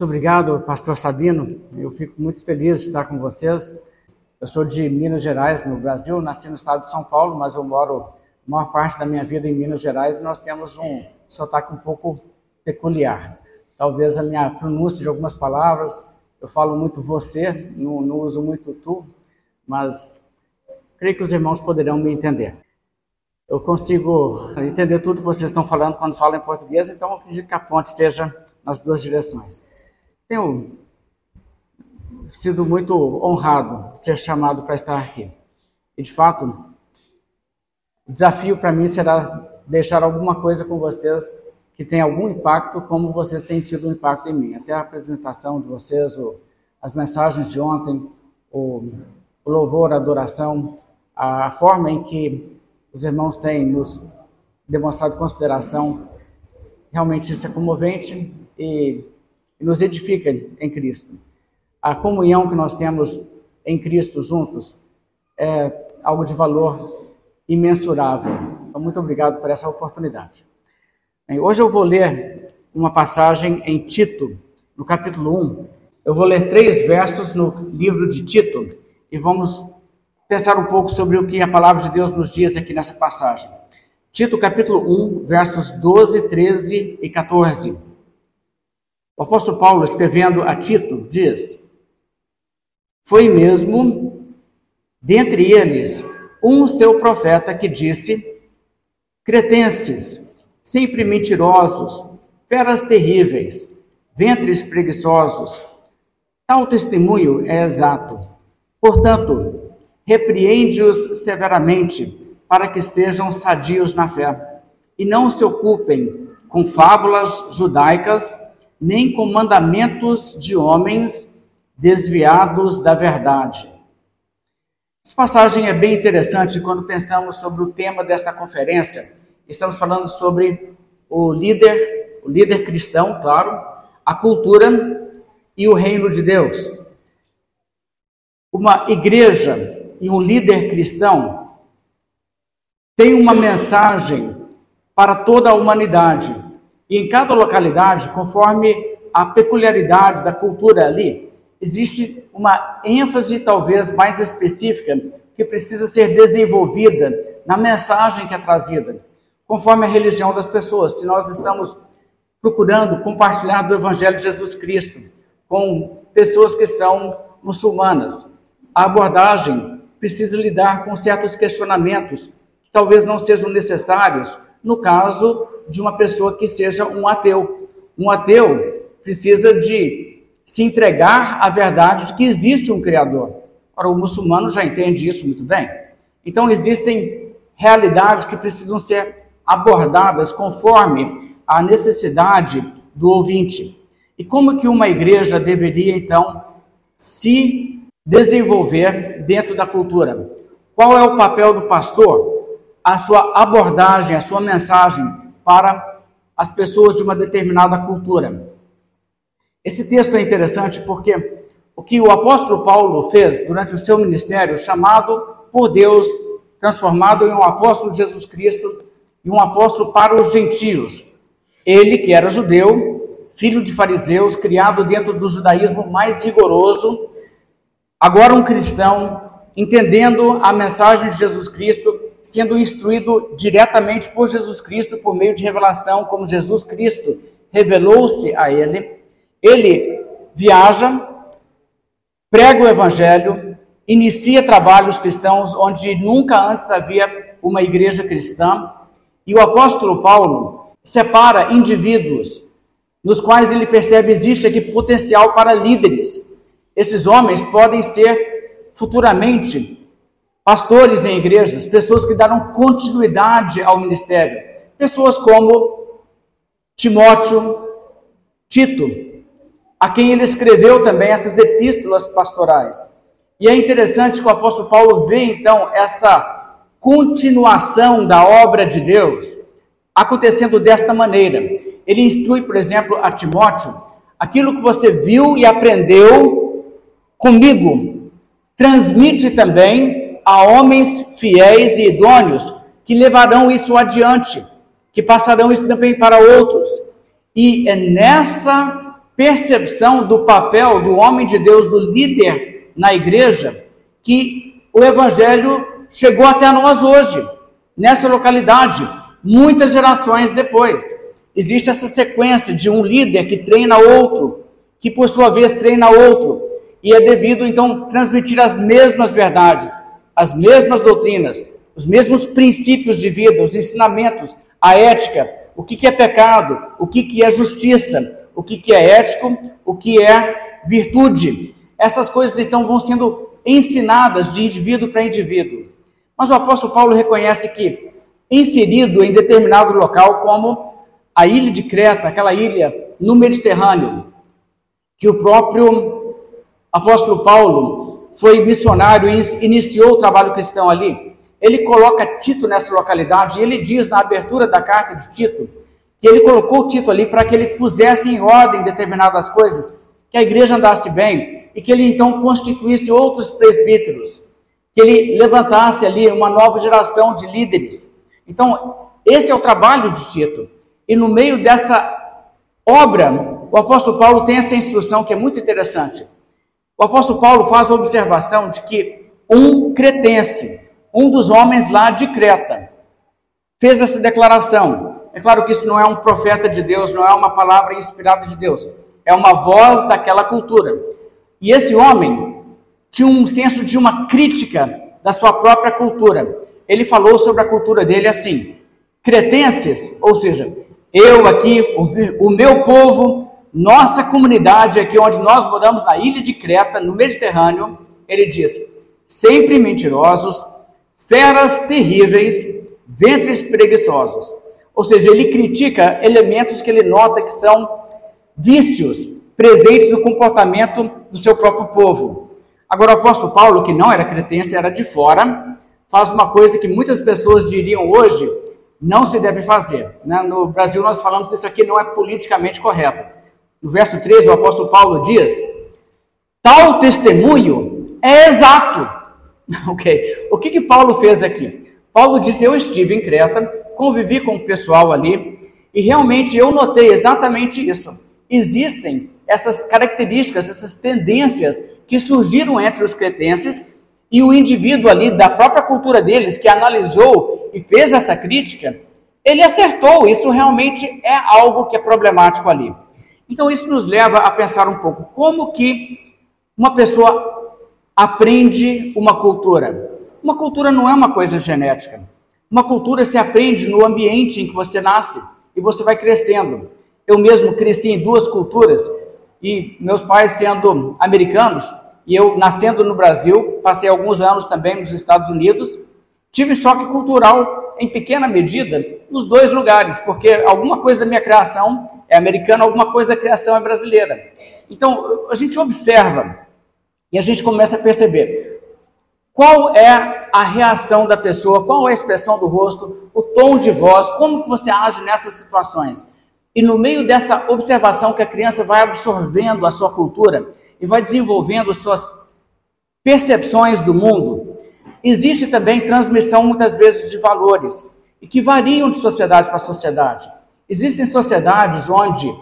Muito obrigado, pastor Sabino. Eu fico muito feliz de estar com vocês. Eu sou de Minas Gerais, no Brasil, nasci no estado de São Paulo, mas eu moro a maior parte da minha vida em Minas Gerais e nós temos um sotaque um pouco peculiar. Talvez a minha pronúncia de algumas palavras, eu falo muito você, não, não uso muito tu, mas creio que os irmãos poderão me entender. Eu consigo entender tudo que vocês estão falando quando falam em português, então acredito que a ponte esteja nas duas direções. Tenho sido muito honrado de ser chamado para estar aqui. E, de fato, o desafio para mim será deixar alguma coisa com vocês que tenha algum impacto, como vocês têm tido um impacto em mim. Até a apresentação de vocês, as mensagens de ontem, o louvor, a adoração, a forma em que os irmãos têm nos demonstrado consideração, realmente isso é comovente e e nos edifica em Cristo. A comunhão que nós temos em Cristo juntos é algo de valor imensurável. Então, muito obrigado por essa oportunidade. Bem, hoje eu vou ler uma passagem em Tito, no capítulo 1. Eu vou ler três versos no livro de Tito e vamos pensar um pouco sobre o que a palavra de Deus nos diz aqui nessa passagem. Tito, capítulo 1, versos 12, 13 e 14. O apóstolo Paulo, escrevendo a Tito, diz: Foi mesmo dentre eles um seu profeta que disse: Cretenses, sempre mentirosos, feras terríveis, ventres preguiçosos. Tal testemunho é exato. Portanto, repreende-os severamente, para que sejam sadios na fé, e não se ocupem com fábulas judaicas nem com mandamentos de homens desviados da verdade. Essa passagem é bem interessante quando pensamos sobre o tema desta conferência. Estamos falando sobre o líder, o líder cristão, claro, a cultura e o reino de Deus. Uma igreja e um líder cristão tem uma mensagem para toda a humanidade e em cada localidade, conforme a peculiaridade da cultura ali, existe uma ênfase talvez mais específica que precisa ser desenvolvida na mensagem que é trazida, conforme a religião das pessoas. Se nós estamos procurando compartilhar do Evangelho de Jesus Cristo com pessoas que são muçulmanas, a abordagem precisa lidar com certos questionamentos que talvez não sejam necessários no caso de uma pessoa que seja um ateu. Um ateu precisa de se entregar à verdade de que existe um Criador. Ora, o muçulmano já entende isso muito bem. Então, existem realidades que precisam ser abordadas conforme a necessidade do ouvinte. E como que uma igreja deveria, então, se desenvolver dentro da cultura? Qual é o papel do pastor? A sua abordagem, a sua mensagem para as pessoas de uma determinada cultura. Esse texto é interessante porque o que o apóstolo Paulo fez durante o seu ministério, chamado por Deus, transformado em um apóstolo de Jesus Cristo e um apóstolo para os gentios. Ele, que era judeu, filho de fariseus, criado dentro do judaísmo mais rigoroso, agora um cristão, entendendo a mensagem de Jesus Cristo, sendo instruído diretamente por Jesus Cristo por meio de revelação, como Jesus Cristo revelou-se a ele. Ele viaja, prega o evangelho, inicia trabalhos cristãos onde nunca antes havia uma igreja cristã, e o apóstolo Paulo separa indivíduos nos quais ele percebe existe aqui potencial para líderes. Esses homens podem ser futuramente pastores em igrejas, pessoas que deram continuidade ao ministério, pessoas como Timóteo, Tito, a quem ele escreveu também essas epístolas pastorais. E é interessante que o apóstolo Paulo vê então essa continuação da obra de Deus acontecendo desta maneira. Ele instrui, por exemplo, a Timóteo: aquilo que você viu e aprendeu comigo, transmite também a homens fiéis e idôneos que levarão isso adiante, que passarão isso também para outros. E é nessa percepção do papel do homem de Deus, do líder na igreja, que o evangelho chegou até nós hoje, nessa localidade, muitas gerações depois. Existe essa sequência de um líder que treina outro, que por sua vez treina outro, e é devido então transmitir as mesmas verdades, as mesmas doutrinas, os mesmos princípios de vida, os ensinamentos, a ética, o que, que é pecado, o que, que é justiça, o que, que é ético, o que é virtude. Essas coisas então vão sendo ensinadas de indivíduo para indivíduo. Mas o apóstolo Paulo reconhece que, inserido em determinado local, como a ilha de Creta, aquela ilha no Mediterrâneo, que o próprio apóstolo Paulo foi missionário e iniciou o trabalho cristão ali, ele coloca Tito nessa localidade e ele diz na abertura da carta de Tito que ele colocou Tito ali para que ele pusesse em ordem determinadas coisas, que a igreja andasse bem e que ele então constituísse outros presbíteros, que ele levantasse ali uma nova geração de líderes. Então, esse é o trabalho de Tito. E no meio dessa obra, o apóstolo Paulo tem essa instrução que é muito interessante. O apóstolo Paulo faz a observação de que um cretense, um dos homens lá de Creta, fez essa declaração. É claro que isso não é um profeta de Deus, não é uma palavra inspirada de Deus, é uma voz daquela cultura. E esse homem tinha um senso de uma crítica da sua própria cultura. Ele falou sobre a cultura dele assim: cretenses, ou seja, eu aqui, o, meu povo, nossa comunidade aqui onde nós moramos na ilha de Creta, no Mediterrâneo, ele diz: sempre mentirosos, feras terríveis, ventres preguiçosos. Ou seja, ele critica elementos que ele nota que são vícios presentes no comportamento do seu próprio povo. Agora, o apóstolo Paulo, que não era cretense, era de fora, faz uma coisa que muitas pessoas diriam hoje não se deve fazer. Né? No Brasil, nós falamos que isso aqui não é politicamente correto. No verso 13, o apóstolo Paulo diz: tal testemunho é exato. ok. O que, que Paulo fez aqui? Paulo disse: Eu estive em Creta, convivi com o pessoal ali, e realmente eu notei exatamente isso. Existem essas características, essas tendências que surgiram entre os cretenses e o indivíduo ali da própria cultura deles que analisou e fez essa crítica, ele acertou. Isso realmente é algo que é problemático ali. Então isso nos leva a pensar um pouco como que uma pessoa aprende uma cultura. Uma cultura não é uma coisa genética. Uma cultura se aprende no ambiente em que você nasce e você vai crescendo. Eu mesmo cresci em duas culturas e meus pais sendo americanos, e eu, nascendo no Brasil, passei alguns anos também nos Estados Unidos, tive choque cultural em pequena medida nos dois lugares, porque alguma coisa da minha criação é americana, alguma coisa da criação é brasileira. Então, a gente observa e a gente começa a perceber qual é a reação da pessoa, qual é a expressão do rosto, o tom de voz, como que você age nessas situações. E no meio dessa observação que a criança vai absorvendo a sua cultura e vai desenvolvendo suas percepções do mundo, existe também transmissão muitas vezes de valores e que variam de sociedade para sociedade. Existem sociedades onde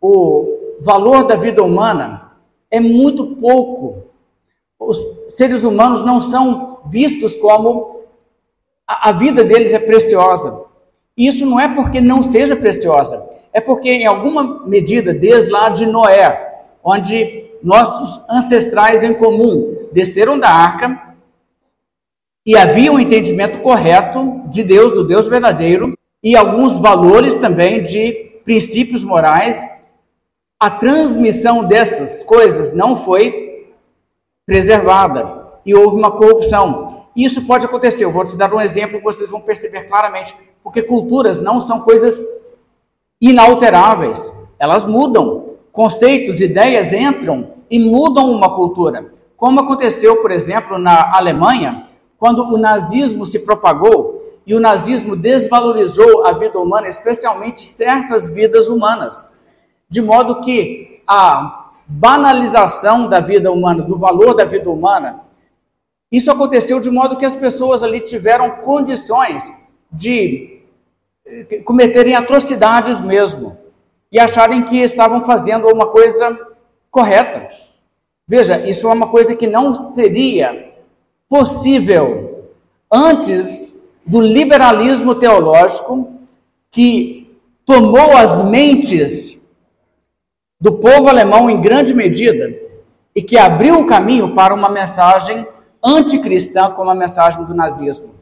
o valor da vida humana é muito pouco. Os seres humanos não são vistos como a, a vida deles é preciosa. Isso não é porque não seja preciosa, é porque, em alguma medida, desde lá de Noé, onde nossos ancestrais em comum desceram da arca e havia um entendimento correto de Deus, do Deus verdadeiro, e alguns valores também de princípios morais, a transmissão dessas coisas não foi preservada e houve uma corrupção. Isso pode acontecer. Eu vou te dar um exemplo que vocês vão perceber claramente, porque culturas não são coisas inalteráveis. Elas mudam. Conceitos, ideias entram e mudam uma cultura. Como aconteceu, por exemplo, na Alemanha, quando o nazismo se propagou e o nazismo desvalorizou a vida humana, especialmente certas vidas humanas, de modo que a banalização da vida humana, do valor da vida humana, isso aconteceu de modo que as pessoas ali tiveram condições de cometerem atrocidades mesmo. e acharem que estavam fazendo uma coisa correta. Veja, isso é uma coisa que não seria possível antes do liberalismo teológico que tomou as mentes do povo alemão em grande medida e que abriu o caminho para uma mensagem anticristã como a mensagem do nazismo.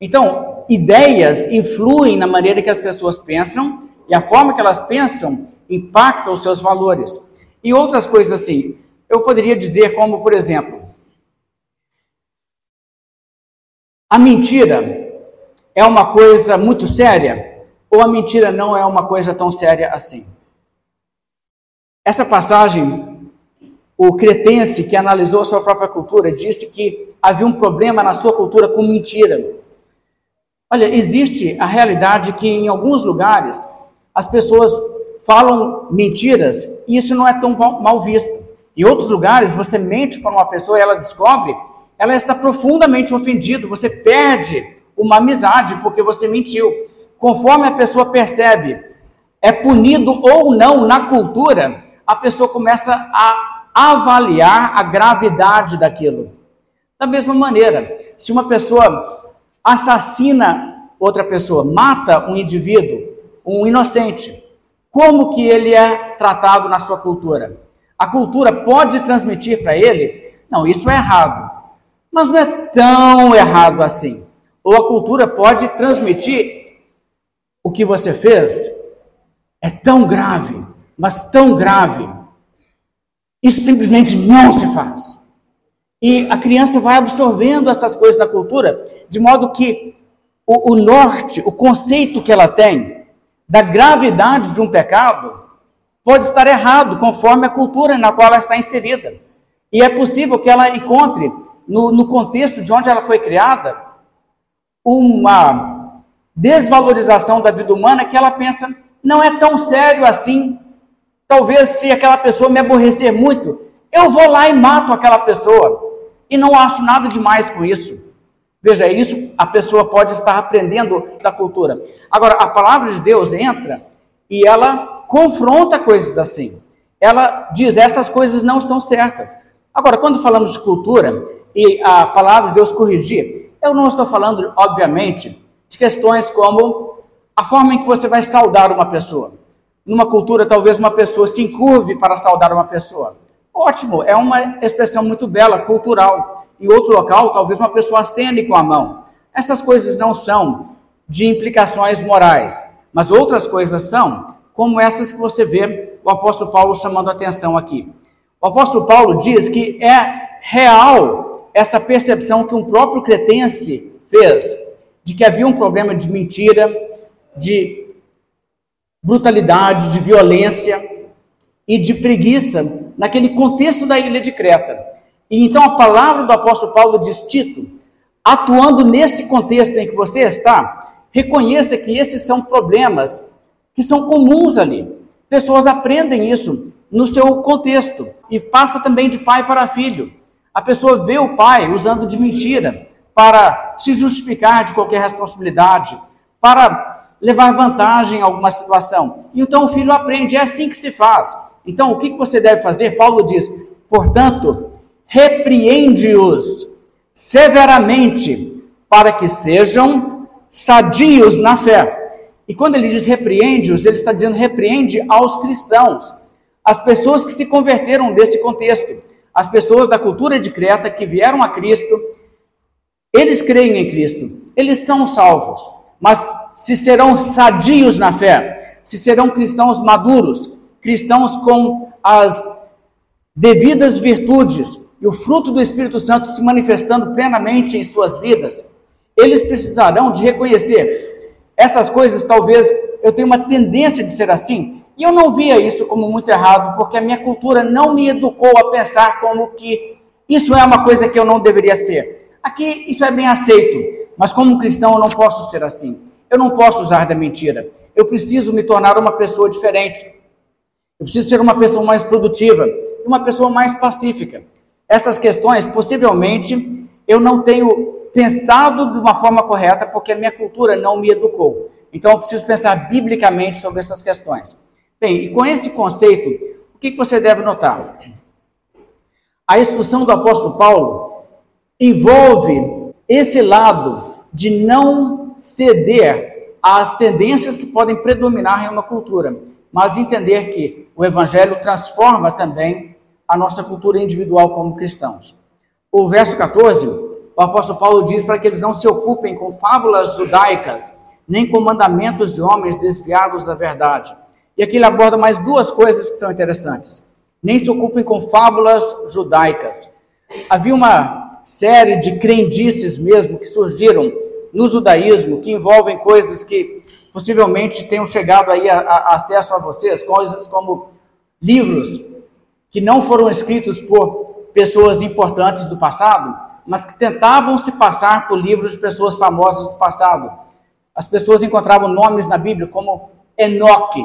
Então, ideias influem na maneira que as pessoas pensam e a forma que elas pensam impacta os seus valores. E outras coisas assim. Eu poderia dizer como, por exemplo, a mentira é uma coisa muito séria ou a mentira não é uma coisa tão séria assim? Essa passagem, o cretense que analisou a sua própria cultura disse que havia um problema na sua cultura com mentira. Olha, existe a realidade que em alguns lugares as pessoas falam mentiras e isso não é tão mal visto. Em outros lugares, você mente para uma pessoa e ela descobre, ela está profundamente ofendida, você perde uma amizade porque você mentiu. Conforme a pessoa percebe, é punido ou não na cultura, a pessoa começa a avaliar a gravidade daquilo. Da mesma maneira, se uma pessoa assassina outra pessoa, mata um indivíduo, um inocente, como que ele é tratado na sua cultura? A cultura pode transmitir para ele, não, isso é errado. Mas não é tão errado assim. Ou a cultura pode transmitir o que você fez é tão grave, mas tão grave. Isso simplesmente não se faz. E a criança vai absorvendo essas coisas da cultura, de modo que o, o norte, o conceito que ela tem, da gravidade de um pecado pode estar errado conforme a cultura na qual ela está inserida. E é possível que ela encontre, no, no contexto de onde ela foi criada, uma desvalorização da vida humana que ela pensa, não é tão sério assim. Talvez se aquela pessoa me aborrecer muito, eu vou lá e mato aquela pessoa. E não acho nada demais com isso. Veja, isso a pessoa pode estar aprendendo da cultura. Agora, a palavra de Deus entra e ela confronta coisas assim. Ela diz: essas coisas não estão certas. Agora, quando falamos de cultura e a palavra de Deus corrigir, eu não estou falando, obviamente, de questões como a forma em que você vai saudar uma pessoa. Numa cultura, talvez uma pessoa se encurve para saudar uma pessoa. Ótimo, é uma expressão muito bela, cultural. Em outro local, talvez uma pessoa acene com a mão. Essas coisas não são de implicações morais, mas outras coisas são, como essas que você vê o apóstolo Paulo chamando a atenção aqui. O apóstolo Paulo diz que é real essa percepção que um próprio cretense fez de que havia um problema de mentira, de brutalidade, de violência e de preguiça naquele contexto da ilha de Creta. E então a palavra do apóstolo Paulo diz: Tito, atuando nesse contexto em que você está, reconheça que esses são problemas que são comuns ali. Pessoas aprendem isso no seu contexto e passa também de pai para filho. A pessoa vê o pai usando de mentira para se justificar de qualquer responsabilidade, para levar vantagem em alguma situação. Então o filho aprende, é assim que se faz. Então, o que você deve fazer? Paulo diz: portanto, repreende-os severamente, para que sejam sadios na fé. E quando ele diz repreende-os, ele está dizendo repreende aos cristãos, as pessoas que se converteram desse contexto, as pessoas da cultura de Creta que vieram a Cristo, eles creem em Cristo, eles são salvos, mas se serão sadios na fé, se serão cristãos maduros, cristãos com as devidas virtudes e o fruto do Espírito Santo se manifestando plenamente em suas vidas, eles precisarão de reconhecer essas coisas. Talvez eu tenha uma tendência de ser assim, e eu não via isso como muito errado, porque a minha cultura não me educou a pensar como que isso é uma coisa que eu não deveria ser. Aqui isso é bem aceito, mas como cristão eu não posso ser assim. Eu não posso usar da mentira. Eu preciso me tornar uma pessoa diferente. Eu preciso ser uma pessoa mais produtiva e uma pessoa mais pacífica. Essas questões, possivelmente, eu não tenho pensado de uma forma correta porque a minha cultura não me educou. Então, eu preciso pensar biblicamente sobre essas questões. Bem, e com esse conceito, o que, você deve notar? A instrução do apóstolo Paulo envolve esse lado de não ceder às tendências que podem predominar em uma cultura, mas entender que o evangelho transforma também a nossa cultura individual como cristãos. O verso 14, o apóstolo Paulo diz para que eles não se ocupem com fábulas judaicas, nem com mandamentos de homens desviados da verdade. E aqui ele aborda mais duas coisas que são interessantes. Nem se ocupem com fábulas judaicas. Havia uma série de crendices mesmo que surgiram no judaísmo que envolvem coisas que possivelmente tenham chegado aí a, a, acesso a vocês, coisas como livros que não foram escritos por pessoas importantes do passado, mas que tentavam se passar por livros de pessoas famosas do passado. As pessoas encontravam nomes na Bíblia como Enoque.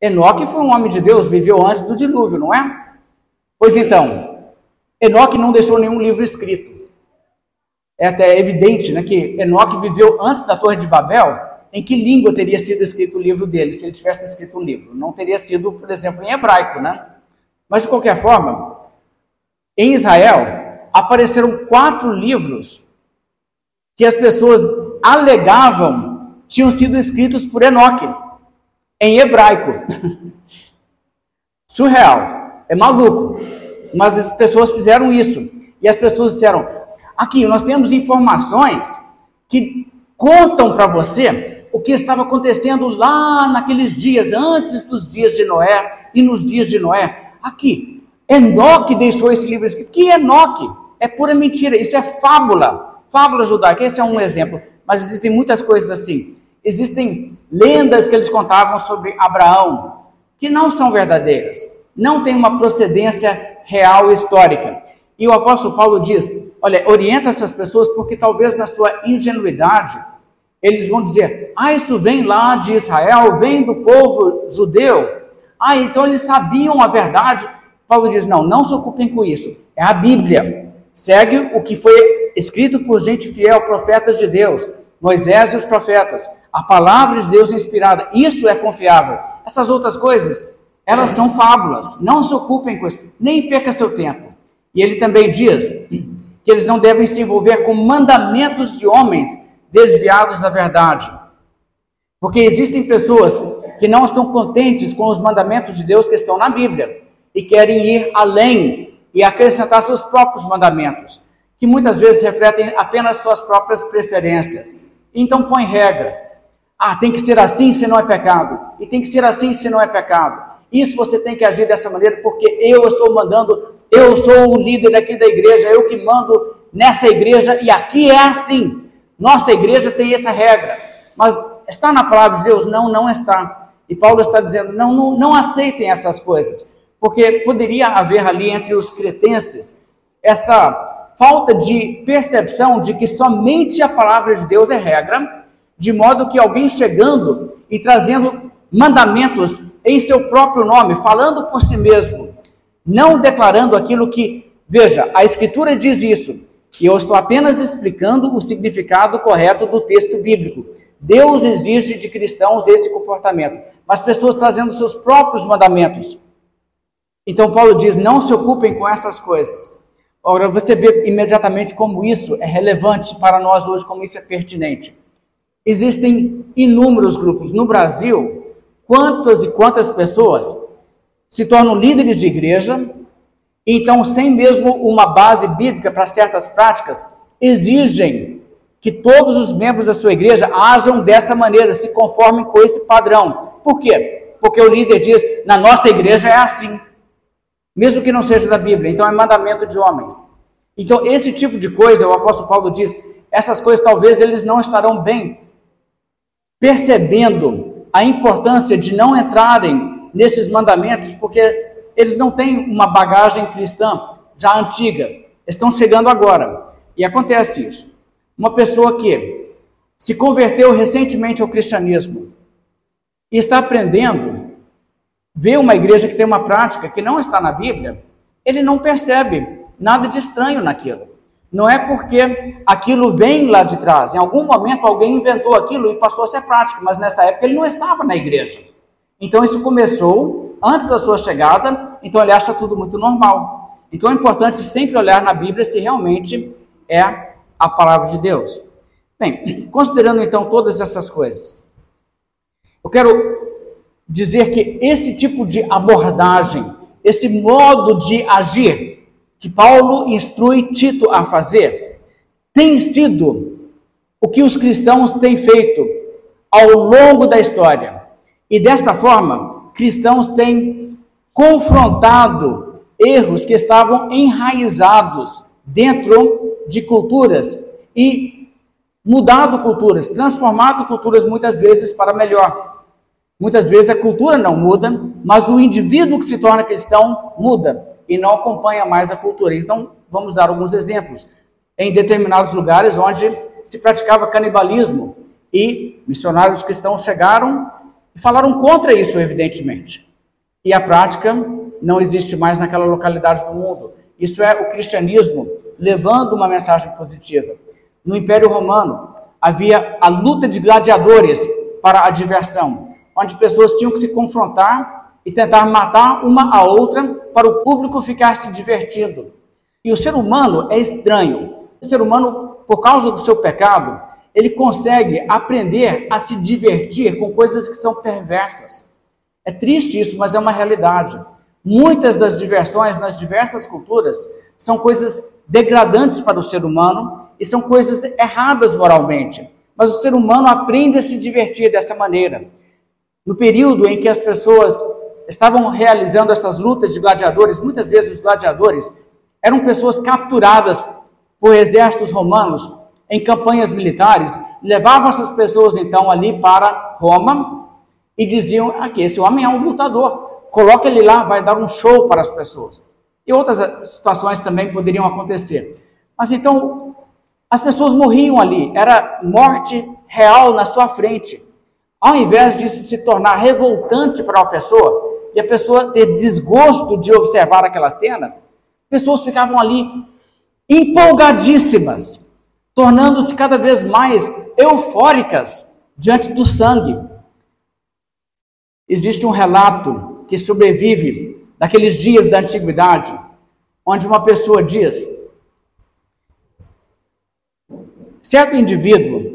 Enoque foi um homem de Deus, viveu antes do dilúvio, não é? Pois então, Enoque não deixou nenhum livro escrito. É até evidente né, que Enoque viveu antes da Torre de Babel. Em que língua teria sido escrito o livro dele, se ele tivesse escrito um livro? Não teria sido, por exemplo, em hebraico, né? Mas, de qualquer forma, em Israel apareceram quatro livros que as pessoas alegavam tinham sido escritos por Enoque, em hebraico. Surreal, é maluco. Mas as pessoas fizeram isso. E as pessoas disseram: aqui, nós temos informações que contam para você o que estava acontecendo lá naqueles dias, antes dos dias de Noé e nos dias de Noé. Aqui, Enoque deixou esse livro escrito. Que Enoque? É pura mentira, isso é fábula. Fábula judaica, esse é um exemplo. Mas existem muitas coisas assim. Existem lendas que eles contavam sobre Abraão, que não são verdadeiras. Não tem uma procedência real histórica. E o apóstolo Paulo diz: olha, orienta essas pessoas porque talvez na sua ingenuidade eles vão dizer: ah, isso vem lá de Israel, vem do povo judeu. Ah, então eles sabiam a verdade. Paulo diz: não, não se ocupem com isso. É a Bíblia. Segue o que foi escrito por gente fiel, profetas de Deus, Moisés e os profetas. A palavra de Deus inspirada. Isso é confiável. Essas outras coisas, elas são fábulas. Não se ocupem com isso. Nem perca seu tempo. E ele também diz que eles não devem se envolver com mandamentos de homens desviados da verdade. Porque existem pessoas que não estão contentes com os mandamentos de Deus que estão na Bíblia e querem ir além e acrescentar seus próprios mandamentos, que muitas vezes refletem apenas suas próprias preferências. Então põe regras. Ah, tem que ser assim se não é pecado, e tem que ser assim se não é pecado. Isso você tem que agir dessa maneira porque eu estou mandando, eu sou o líder aqui da igreja, eu que mando nessa igreja e aqui é assim. Nossa igreja tem essa regra, mas está na palavra de Deus? Não, não está. E Paulo está dizendo: não, não, não aceitem essas coisas, porque poderia haver ali entre os cretenses essa falta de percepção de que somente a palavra de Deus é regra, de modo que alguém chegando e trazendo mandamentos em seu próprio nome, falando por si mesmo, não declarando aquilo que, veja, a Escritura diz isso, e eu estou apenas explicando o significado correto do texto bíblico. Deus exige de cristãos esse comportamento, mas pessoas trazendo seus próprios mandamentos. Então Paulo diz: não se ocupem com essas coisas. Agora você vê imediatamente como isso é relevante para nós hoje, como isso é pertinente. Existem inúmeros grupos no Brasil. Quantas e quantas pessoas se tornam líderes de igreja, então, sem mesmo uma base bíblica para certas práticas, exigem que todos os membros da sua igreja ajam dessa maneira, se conformem com esse padrão. Por quê? Porque o líder diz: na nossa igreja é assim, mesmo que não seja da Bíblia, então é mandamento de homens. Então, esse tipo de coisa, o apóstolo Paulo diz, essas coisas talvez eles não estarão bem percebendo a importância de não entrarem nesses mandamentos, porque eles não têm uma bagagem cristã já antiga, estão chegando agora. E acontece isso. Uma pessoa que se converteu recentemente ao cristianismo e está aprendendo, vê uma igreja que tem uma prática que não está na Bíblia, ele não percebe nada de estranho naquilo. Não é porque aquilo vem lá de trás. Em algum momento alguém inventou aquilo e passou a ser prática, mas nessa época ele não estava na igreja. Então isso começou antes da sua chegada, então ele acha tudo muito normal. Então é importante sempre olhar na Bíblia se realmente é a palavra de Deus. Bem, considerando então todas essas coisas, eu quero dizer que esse tipo de abordagem, esse modo de agir que Paulo instrui Tito a fazer, tem sido o que os cristãos têm feito ao longo da história. E desta forma, cristãos têm confrontado erros que estavam enraizados dentro de culturas e mudado culturas, transformado culturas muitas vezes para melhor. Muitas vezes a cultura não muda, mas o indivíduo que se torna cristão muda e não acompanha mais a cultura. Então, vamos dar alguns exemplos. Em determinados lugares onde se praticava canibalismo e missionários cristãos chegaram e falaram contra isso, evidentemente. E a prática não existe mais naquela localidade do mundo. Isso é o cristianismo levando uma mensagem positiva. No Império Romano havia a luta de gladiadores para a diversão onde pessoas tinham que se confrontar e tentar matar uma a outra para o público ficar se divertindo. E o ser humano é estranho. O ser humano, por causa do seu pecado, ele consegue aprender a se divertir com coisas que são perversas. É triste isso, mas é uma realidade. Muitas das diversões nas diversas culturas são coisas degradantes para o ser humano e são coisas erradas moralmente. Mas o ser humano aprende a se divertir dessa maneira. No período em que as pessoas estavam realizando essas lutas de gladiadores, muitas vezes os gladiadores eram pessoas capturadas por exércitos romanos em campanhas militares, levavam essas pessoas então ali para Roma e diziam: aqui, esse homem é um lutador, coloca ele lá, vai dar um show para as pessoas. E outras situações também poderiam acontecer. Mas então, as pessoas morriam ali, era morte real na sua frente. Ao invés disso se tornar revoltante para a pessoa e a pessoa ter desgosto de observar aquela cena, pessoas ficavam ali empolgadíssimas, tornando-se cada vez mais eufóricas diante do sangue. Existe um relato que sobrevive daqueles dias da antiguidade, onde uma pessoa diz: certo indivíduo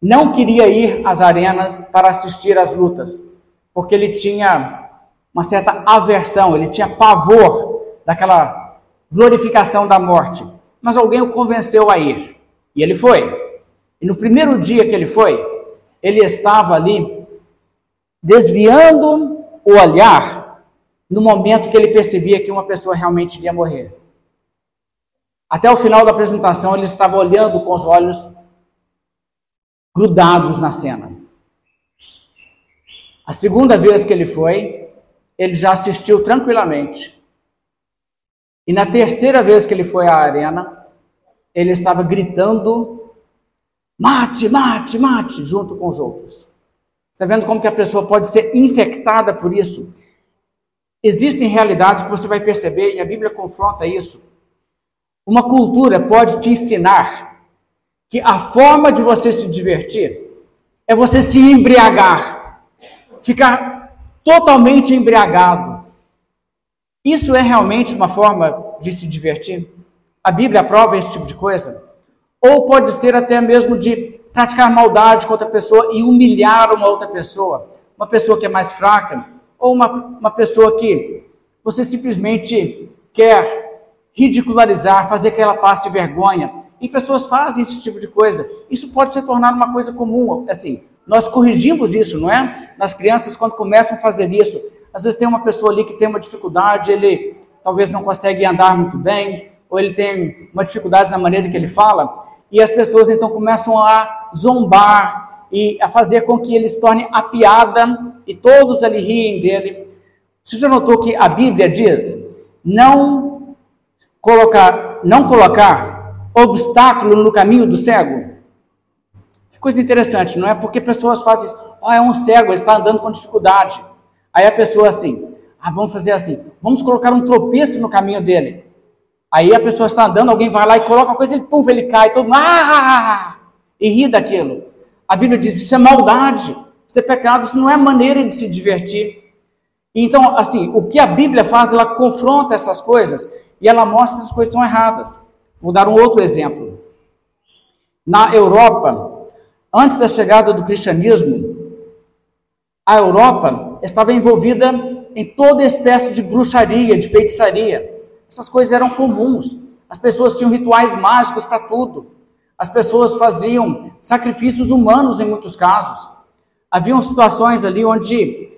não queria ir às arenas para assistir às lutas, porque ele tinha uma certa aversão, ele tinha pavor daquela glorificação da morte. Mas alguém o convenceu a ir, e ele foi. E no primeiro dia que ele foi, ele estava ali desviando o olhar no momento que ele percebia que uma pessoa realmente iria morrer. Até o final da apresentação, ele estava olhando com os olhos grudados na cena. A segunda vez que ele foi, ele já assistiu tranquilamente. E na terceira vez que ele foi à arena, ele estava gritando: mate, mate, mate, junto com os outros. Está vendo como que a pessoa pode ser infectada por isso? Existem realidades que você vai perceber, e a Bíblia confronta isso. Uma cultura pode te ensinar que a forma de você se divertir é você se embriagar, ficar totalmente embriagado. Isso é realmente uma forma de se divertir? A Bíblia aprova esse tipo de coisa? Ou pode ser até mesmo de praticar maldade contra a pessoa e humilhar uma outra pessoa, uma pessoa que é mais fraca, ou uma, uma pessoa que você simplesmente quer ridicularizar, fazer que ela passe vergonha. E pessoas fazem esse tipo de coisa. Isso pode se tornar uma coisa comum. Assim, nós corrigimos isso, não é? Nas crianças, quando começam a fazer isso. Às vezes tem uma pessoa ali que tem uma dificuldade, ele talvez não consegue andar muito bem, ou ele tem uma dificuldade na maneira que ele fala, e as pessoas então começam a zombar e a fazer com que ele se torne a piada, e todos ali riem dele. Você já notou que a Bíblia diz: não colocar, não colocar obstáculo no caminho do cego? Que coisa interessante, não é? Porque pessoas fazem isso, oh, é um cego, ele está andando com dificuldade. Aí a pessoa assim, ah, vamos fazer assim, vamos colocar um tropeço no caminho dele. Aí a pessoa está andando, alguém vai lá e coloca uma coisa, ele, ele cai, todo mundo, ah, e ri daquilo. A Bíblia diz, isso é maldade, você ser pecado, isso não é maneira de se divertir. Então, assim, o que a Bíblia faz, ela confronta essas coisas e ela mostra se as coisas são erradas. Vou dar um outro exemplo. Na Europa, antes da chegada do cristianismo, a Europa estava envolvida em toda espécie de bruxaria, de feitiçaria. Essas coisas eram comuns. As pessoas tinham rituais mágicos para tudo. As pessoas faziam sacrifícios humanos em muitos casos. Haviam situações ali onde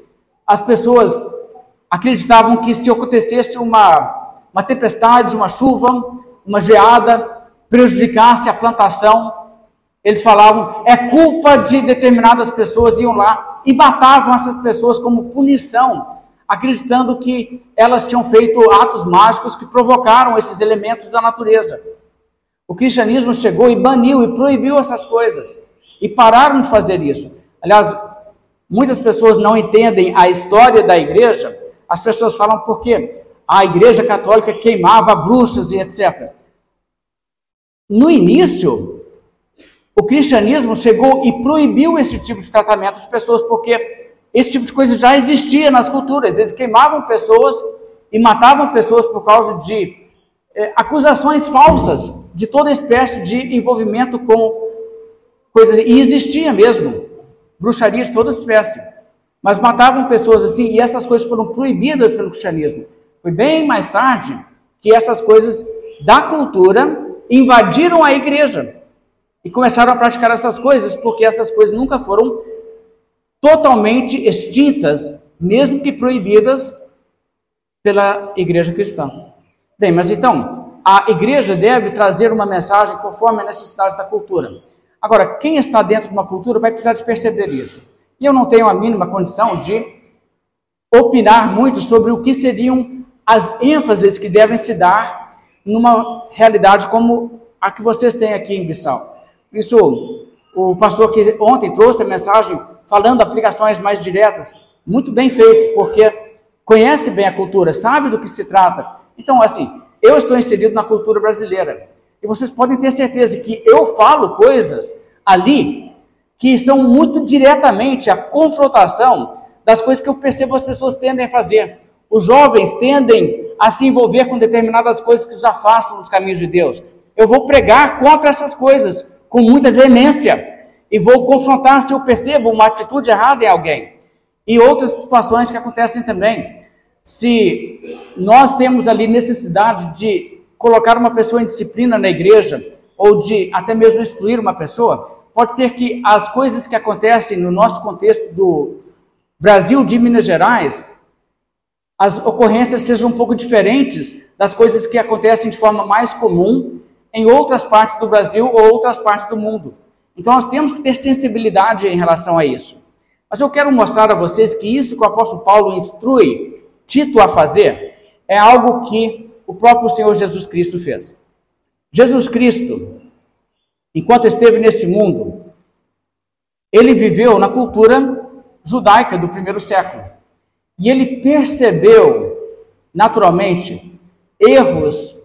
as pessoas acreditavam que se acontecesse uma, uma tempestade, uma chuva, uma geada, prejudicasse a plantação, eles falavam, é culpa de determinadas pessoas, iam lá e matavam essas pessoas como punição, acreditando que elas tinham feito atos mágicos que provocaram esses elementos da natureza. O cristianismo chegou e baniu e proibiu essas coisas, e pararam de fazer isso. Aliás, Muitas pessoas não entendem a história da igreja. As pessoas falam porque a igreja católica queimava bruxas e etc. No início, o cristianismo chegou e proibiu esse tipo de tratamento de pessoas, porque esse tipo de coisa já existia nas culturas. Eles queimavam pessoas e matavam pessoas por causa de é, acusações falsas de toda espécie de envolvimento com coisas. E existia mesmo bruxaria de toda espécie. Mas matavam pessoas assim, e essas coisas foram proibidas pelo cristianismo. Foi bem mais tarde que essas coisas da cultura invadiram a igreja e começaram a praticar essas coisas, porque essas coisas nunca foram totalmente extintas, mesmo que proibidas pela igreja cristã. Bem, mas então, a igreja deve trazer uma mensagem conforme a necessidade da cultura. Agora, quem está dentro de uma cultura vai precisar de perceber isso. E eu não tenho a mínima condição de opinar muito sobre o que seriam as ênfases que devem se dar numa realidade como a que vocês têm aqui em Bissau. Por isso, o pastor que ontem trouxe a mensagem falando aplicações mais diretas, muito bem feito, porque conhece bem a cultura, sabe do que se trata. Então, assim, eu estou inserido na cultura brasileira. E vocês podem ter certeza que eu falo coisas ali que são muito diretamente a confrontação das coisas que eu percebo as pessoas tendem a fazer. Os jovens tendem a se envolver com determinadas coisas que os afastam dos caminhos de Deus. Eu vou pregar contra essas coisas com muita veemência e vou confrontar se eu percebo uma atitude errada em alguém. E outras situações que acontecem também. Se nós temos ali necessidade de colocar uma pessoa em disciplina na igreja ou de até mesmo excluir uma pessoa, pode ser que as coisas que acontecem no nosso contexto do Brasil de Minas Gerais, as ocorrências sejam um pouco diferentes das coisas que acontecem de forma mais comum em outras partes do Brasil ou outras partes do mundo. Então nós temos que ter sensibilidade em relação a isso. Mas eu quero mostrar a vocês que isso que o apóstolo Paulo instrui Tito a fazer é algo que o próprio Senhor Jesus Cristo fez. Jesus Cristo, enquanto esteve neste mundo, ele viveu na cultura judaica do primeiro século. E ele percebeu, naturalmente, erros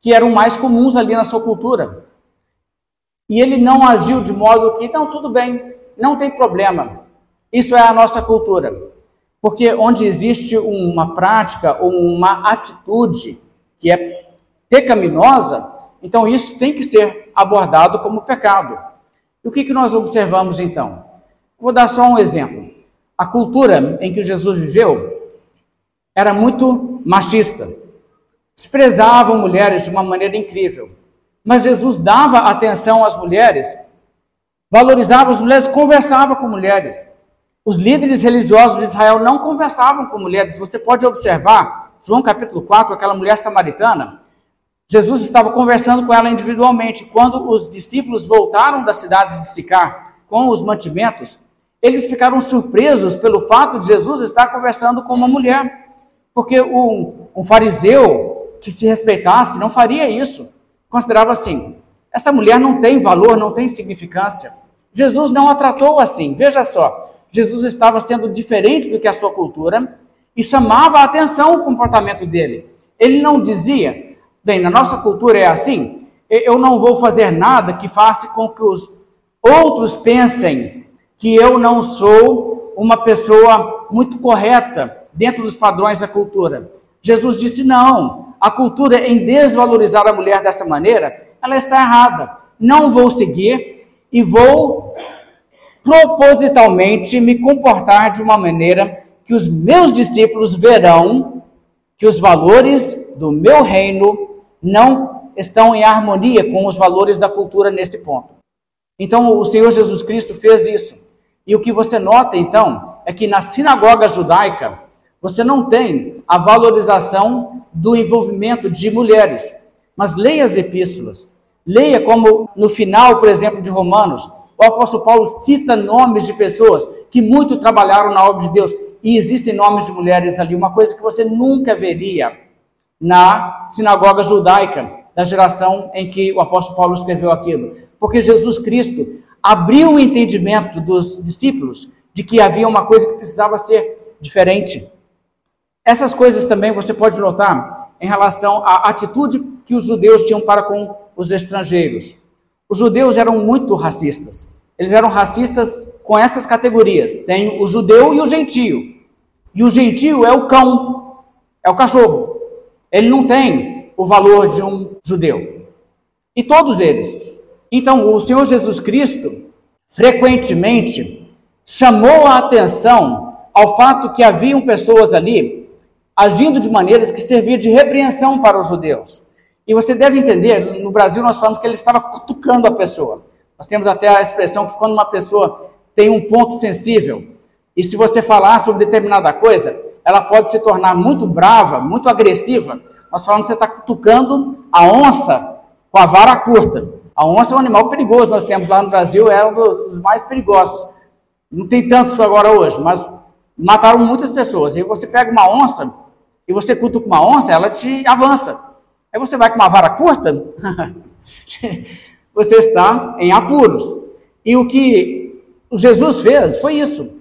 que eram mais comuns ali na sua cultura. E ele não agiu de modo que, não, tudo bem, não tem problema. Isso é a nossa cultura. Porque onde existe uma prática ou uma atitude que é pecaminosa, então isso tem que ser abordado como pecado. E o que, que nós observamos então? Vou dar só um exemplo. A cultura em que Jesus viveu era muito machista. Desprezavam mulheres de uma maneira incrível. Mas Jesus dava atenção às mulheres, valorizava as mulheres, conversava com mulheres. Os líderes religiosos de Israel não conversavam com mulheres. Você pode observar João capítulo 4, aquela mulher samaritana, Jesus estava conversando com ela individualmente. Quando os discípulos voltaram da cidade de Sicar com os mantimentos, eles ficaram surpresos pelo fato de Jesus estar conversando com uma mulher. Porque um, um fariseu que se respeitasse não faria isso. Considerava assim: essa mulher não tem valor, não tem significância. Jesus não a tratou assim. Veja só, Jesus estava sendo diferente do que a sua cultura e chamava a atenção o comportamento dele. Ele não dizia, bem, na nossa cultura é assim, eu não vou fazer nada que faça com que os outros pensem que eu não sou uma pessoa muito correta dentro dos padrões da cultura. Jesus disse: não, a cultura em desvalorizar a mulher dessa maneira, ela está errada. Não vou seguir e vou propositalmente me comportar de uma maneira que os meus discípulos verão que os valores do meu reino não estão em harmonia com os valores da cultura nesse ponto. Então, o Senhor Jesus Cristo fez isso. E o que você nota, então, é que na sinagoga judaica, você não tem a valorização do envolvimento de mulheres. Mas leia as epístolas. Leia como no final, por exemplo, de Romanos, o apóstolo Paulo cita nomes de pessoas que muito trabalharam na obra de Deus. E existem nomes de mulheres ali, uma coisa que você nunca veria na sinagoga judaica da geração em que o apóstolo Paulo escreveu aquilo. Porque Jesus Cristo abriu o entendimento dos discípulos de que havia uma coisa que precisava ser diferente. Essas coisas também você pode notar em relação à atitude que os judeus tinham para com os estrangeiros. Os judeus eram muito racistas. Eles eram racistas com essas categorias. Tem o judeu e o gentio. E o gentio é o cão, é o cachorro. Ele não tem o valor de um judeu. E todos eles. Então, o Senhor Jesus Cristo, frequentemente, chamou a atenção ao fato que haviam pessoas ali agindo de maneiras que serviam de repreensão para os judeus. E você deve entender, no Brasil nós falamos que ele estava cutucando a pessoa. Nós temos até a expressão que quando uma pessoa tem um ponto sensível, e se você falar sobre determinada coisa, ela pode se tornar muito brava, muito agressiva. Nós falamos que você está cutucando a onça com a vara curta. A onça é um animal perigoso, nós temos lá no Brasil, é um dos mais perigosos. Não tem tantos agora hoje, mas mataram muitas pessoas. E você pega uma onça e você cutuca uma onça, ela te avança. Aí você vai com uma vara curta, você está em apuros. E o que Jesus fez foi isso.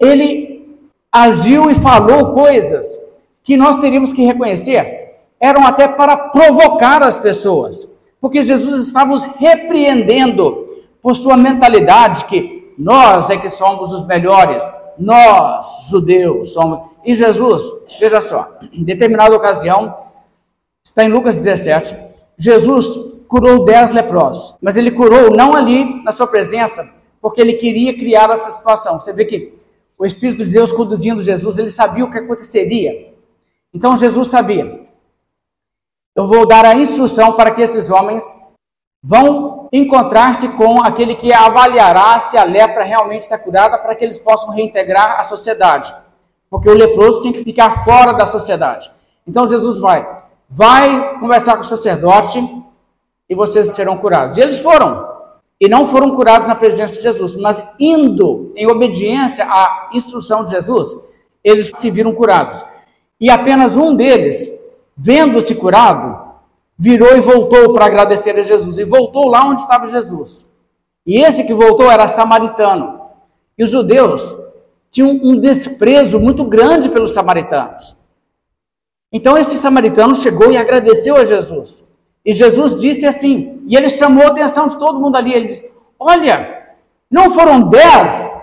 Ele agiu e falou coisas que nós teríamos que reconhecer eram até para provocar as pessoas. Porque Jesus estava os repreendendo por sua mentalidade que nós é que somos os melhores, nós, judeus, somos. E Jesus, veja só, em determinada ocasião, Está em Lucas 17. Jesus curou dez leprosos, mas ele curou não ali na sua presença, porque ele queria criar essa situação. Você vê que o Espírito de Deus conduzindo Jesus, ele sabia o que aconteceria. Então Jesus sabia. Eu vou dar a instrução para que esses homens vão encontrar-se com aquele que avaliará se a lepra realmente está curada para que eles possam reintegrar a sociedade. Porque o leproso tinha que ficar fora da sociedade. Então Jesus vai vai conversar com o sacerdote e vocês serão curados. E eles foram. E não foram curados na presença de Jesus, mas indo em obediência à instrução de Jesus, eles se viram curados. E apenas um deles, vendo-se curado, virou e voltou para agradecer a Jesus. E voltou lá onde estava Jesus. E esse que voltou era samaritano. E os judeus tinham um desprezo muito grande pelos samaritanos. Então esse samaritano chegou e agradeceu a Jesus. E Jesus disse assim, e ele chamou a atenção de todo mundo ali. Ele disse: Olha, não foram dez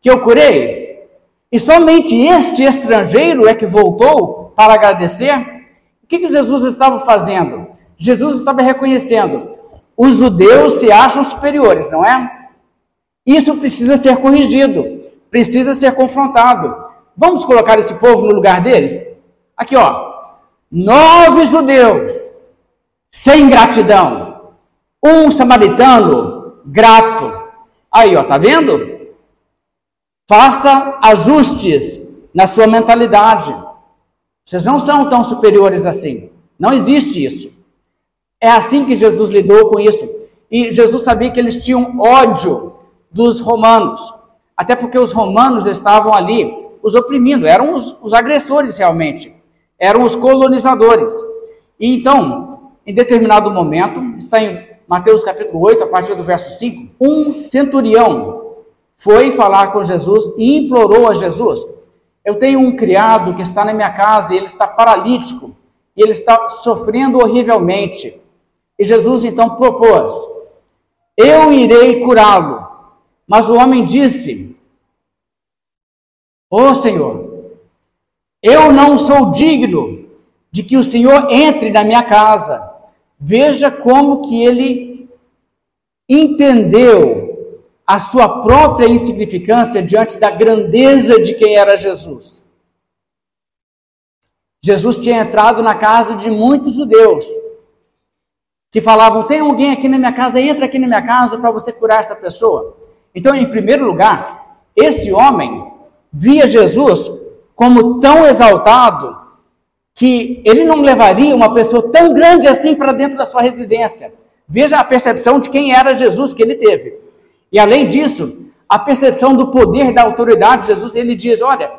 que eu curei? E somente este estrangeiro é que voltou para agradecer? O que, que Jesus estava fazendo? Jesus estava reconhecendo: os judeus se acham superiores, não é? Isso precisa ser corrigido, precisa ser confrontado. Vamos colocar esse povo no lugar deles? Aqui, ó nove judeus sem gratidão, um samaritano grato. Aí, ó, tá vendo? Faça ajustes na sua mentalidade. Vocês não são tão superiores assim. Não existe isso. É assim que Jesus lidou com isso. E Jesus sabia que eles tinham ódio dos romanos. Até porque os romanos estavam ali os oprimindo, eram os, os agressores realmente eram os colonizadores. E então, em determinado momento, está em Mateus capítulo 8, a partir do verso 5, um centurião foi falar com Jesus e implorou a Jesus: Eu tenho um criado que está na minha casa e ele está paralítico e ele está sofrendo horrivelmente. E Jesus então propôs: Eu irei curá-lo. Mas o homem disse: Ô oh, Senhor, eu não sou digno de que o Senhor entre na minha casa. Veja como que ele entendeu a sua própria insignificância diante da grandeza de quem era Jesus. Jesus tinha entrado na casa de muitos judeus que falavam: tem alguém aqui na minha casa, entra aqui na minha casa para você curar essa pessoa. Então, em primeiro lugar, esse homem via Jesus como tão exaltado que ele não levaria uma pessoa tão grande assim para dentro da sua residência. Veja a percepção de quem era Jesus que ele teve. E além disso, a percepção do poder da autoridade de Jesus, ele diz: Olha,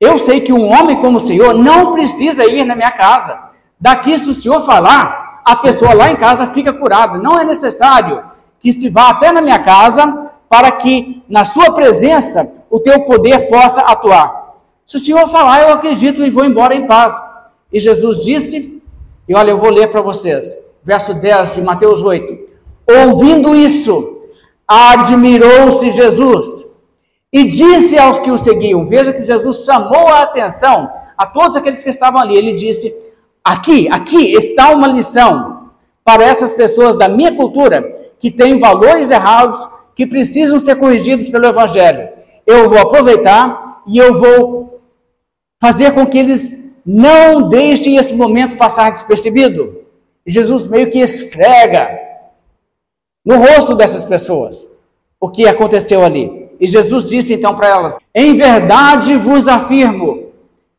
eu sei que um homem como o Senhor não precisa ir na minha casa. Daqui, se o Senhor falar, a pessoa lá em casa fica curada. Não é necessário que se vá até na minha casa para que, na sua presença, o teu poder possa atuar. Se o Senhor falar, eu acredito e vou embora em paz. E Jesus disse, e olha, eu vou ler para vocês, verso 10 de Mateus 8. Ouvindo isso, admirou-se Jesus e disse aos que o seguiam: Veja que Jesus chamou a atenção a todos aqueles que estavam ali. Ele disse: Aqui, aqui está uma lição para essas pessoas da minha cultura que têm valores errados, que precisam ser corrigidos pelo Evangelho. Eu vou aproveitar e eu vou fazer com que eles não deixem esse momento passar despercebido. Jesus meio que esfrega no rosto dessas pessoas o que aconteceu ali. E Jesus disse então para elas: Em verdade vos afirmo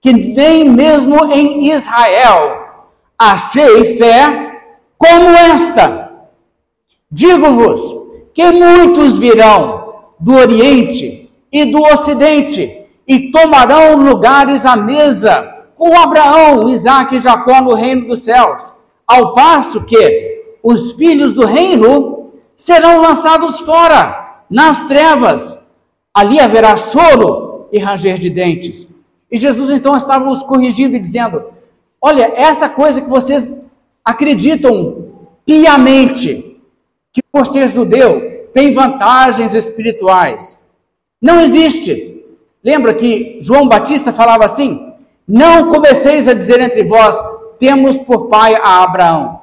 que nem mesmo em Israel achei fé como esta. Digo-vos que muitos virão do Oriente e do Ocidente e tomarão lugares à mesa com Abraão, Isaac e Jacó no reino dos céus, ao passo que os filhos do reino serão lançados fora, nas trevas. Ali haverá choro e ranger de dentes. E Jesus então estava os corrigindo e dizendo: Olha, essa coisa que vocês acreditam piamente, que por ser judeu tem vantagens espirituais, não existe. Lembra que João Batista falava assim: Não comeceis a dizer entre vós, temos por pai a Abraão.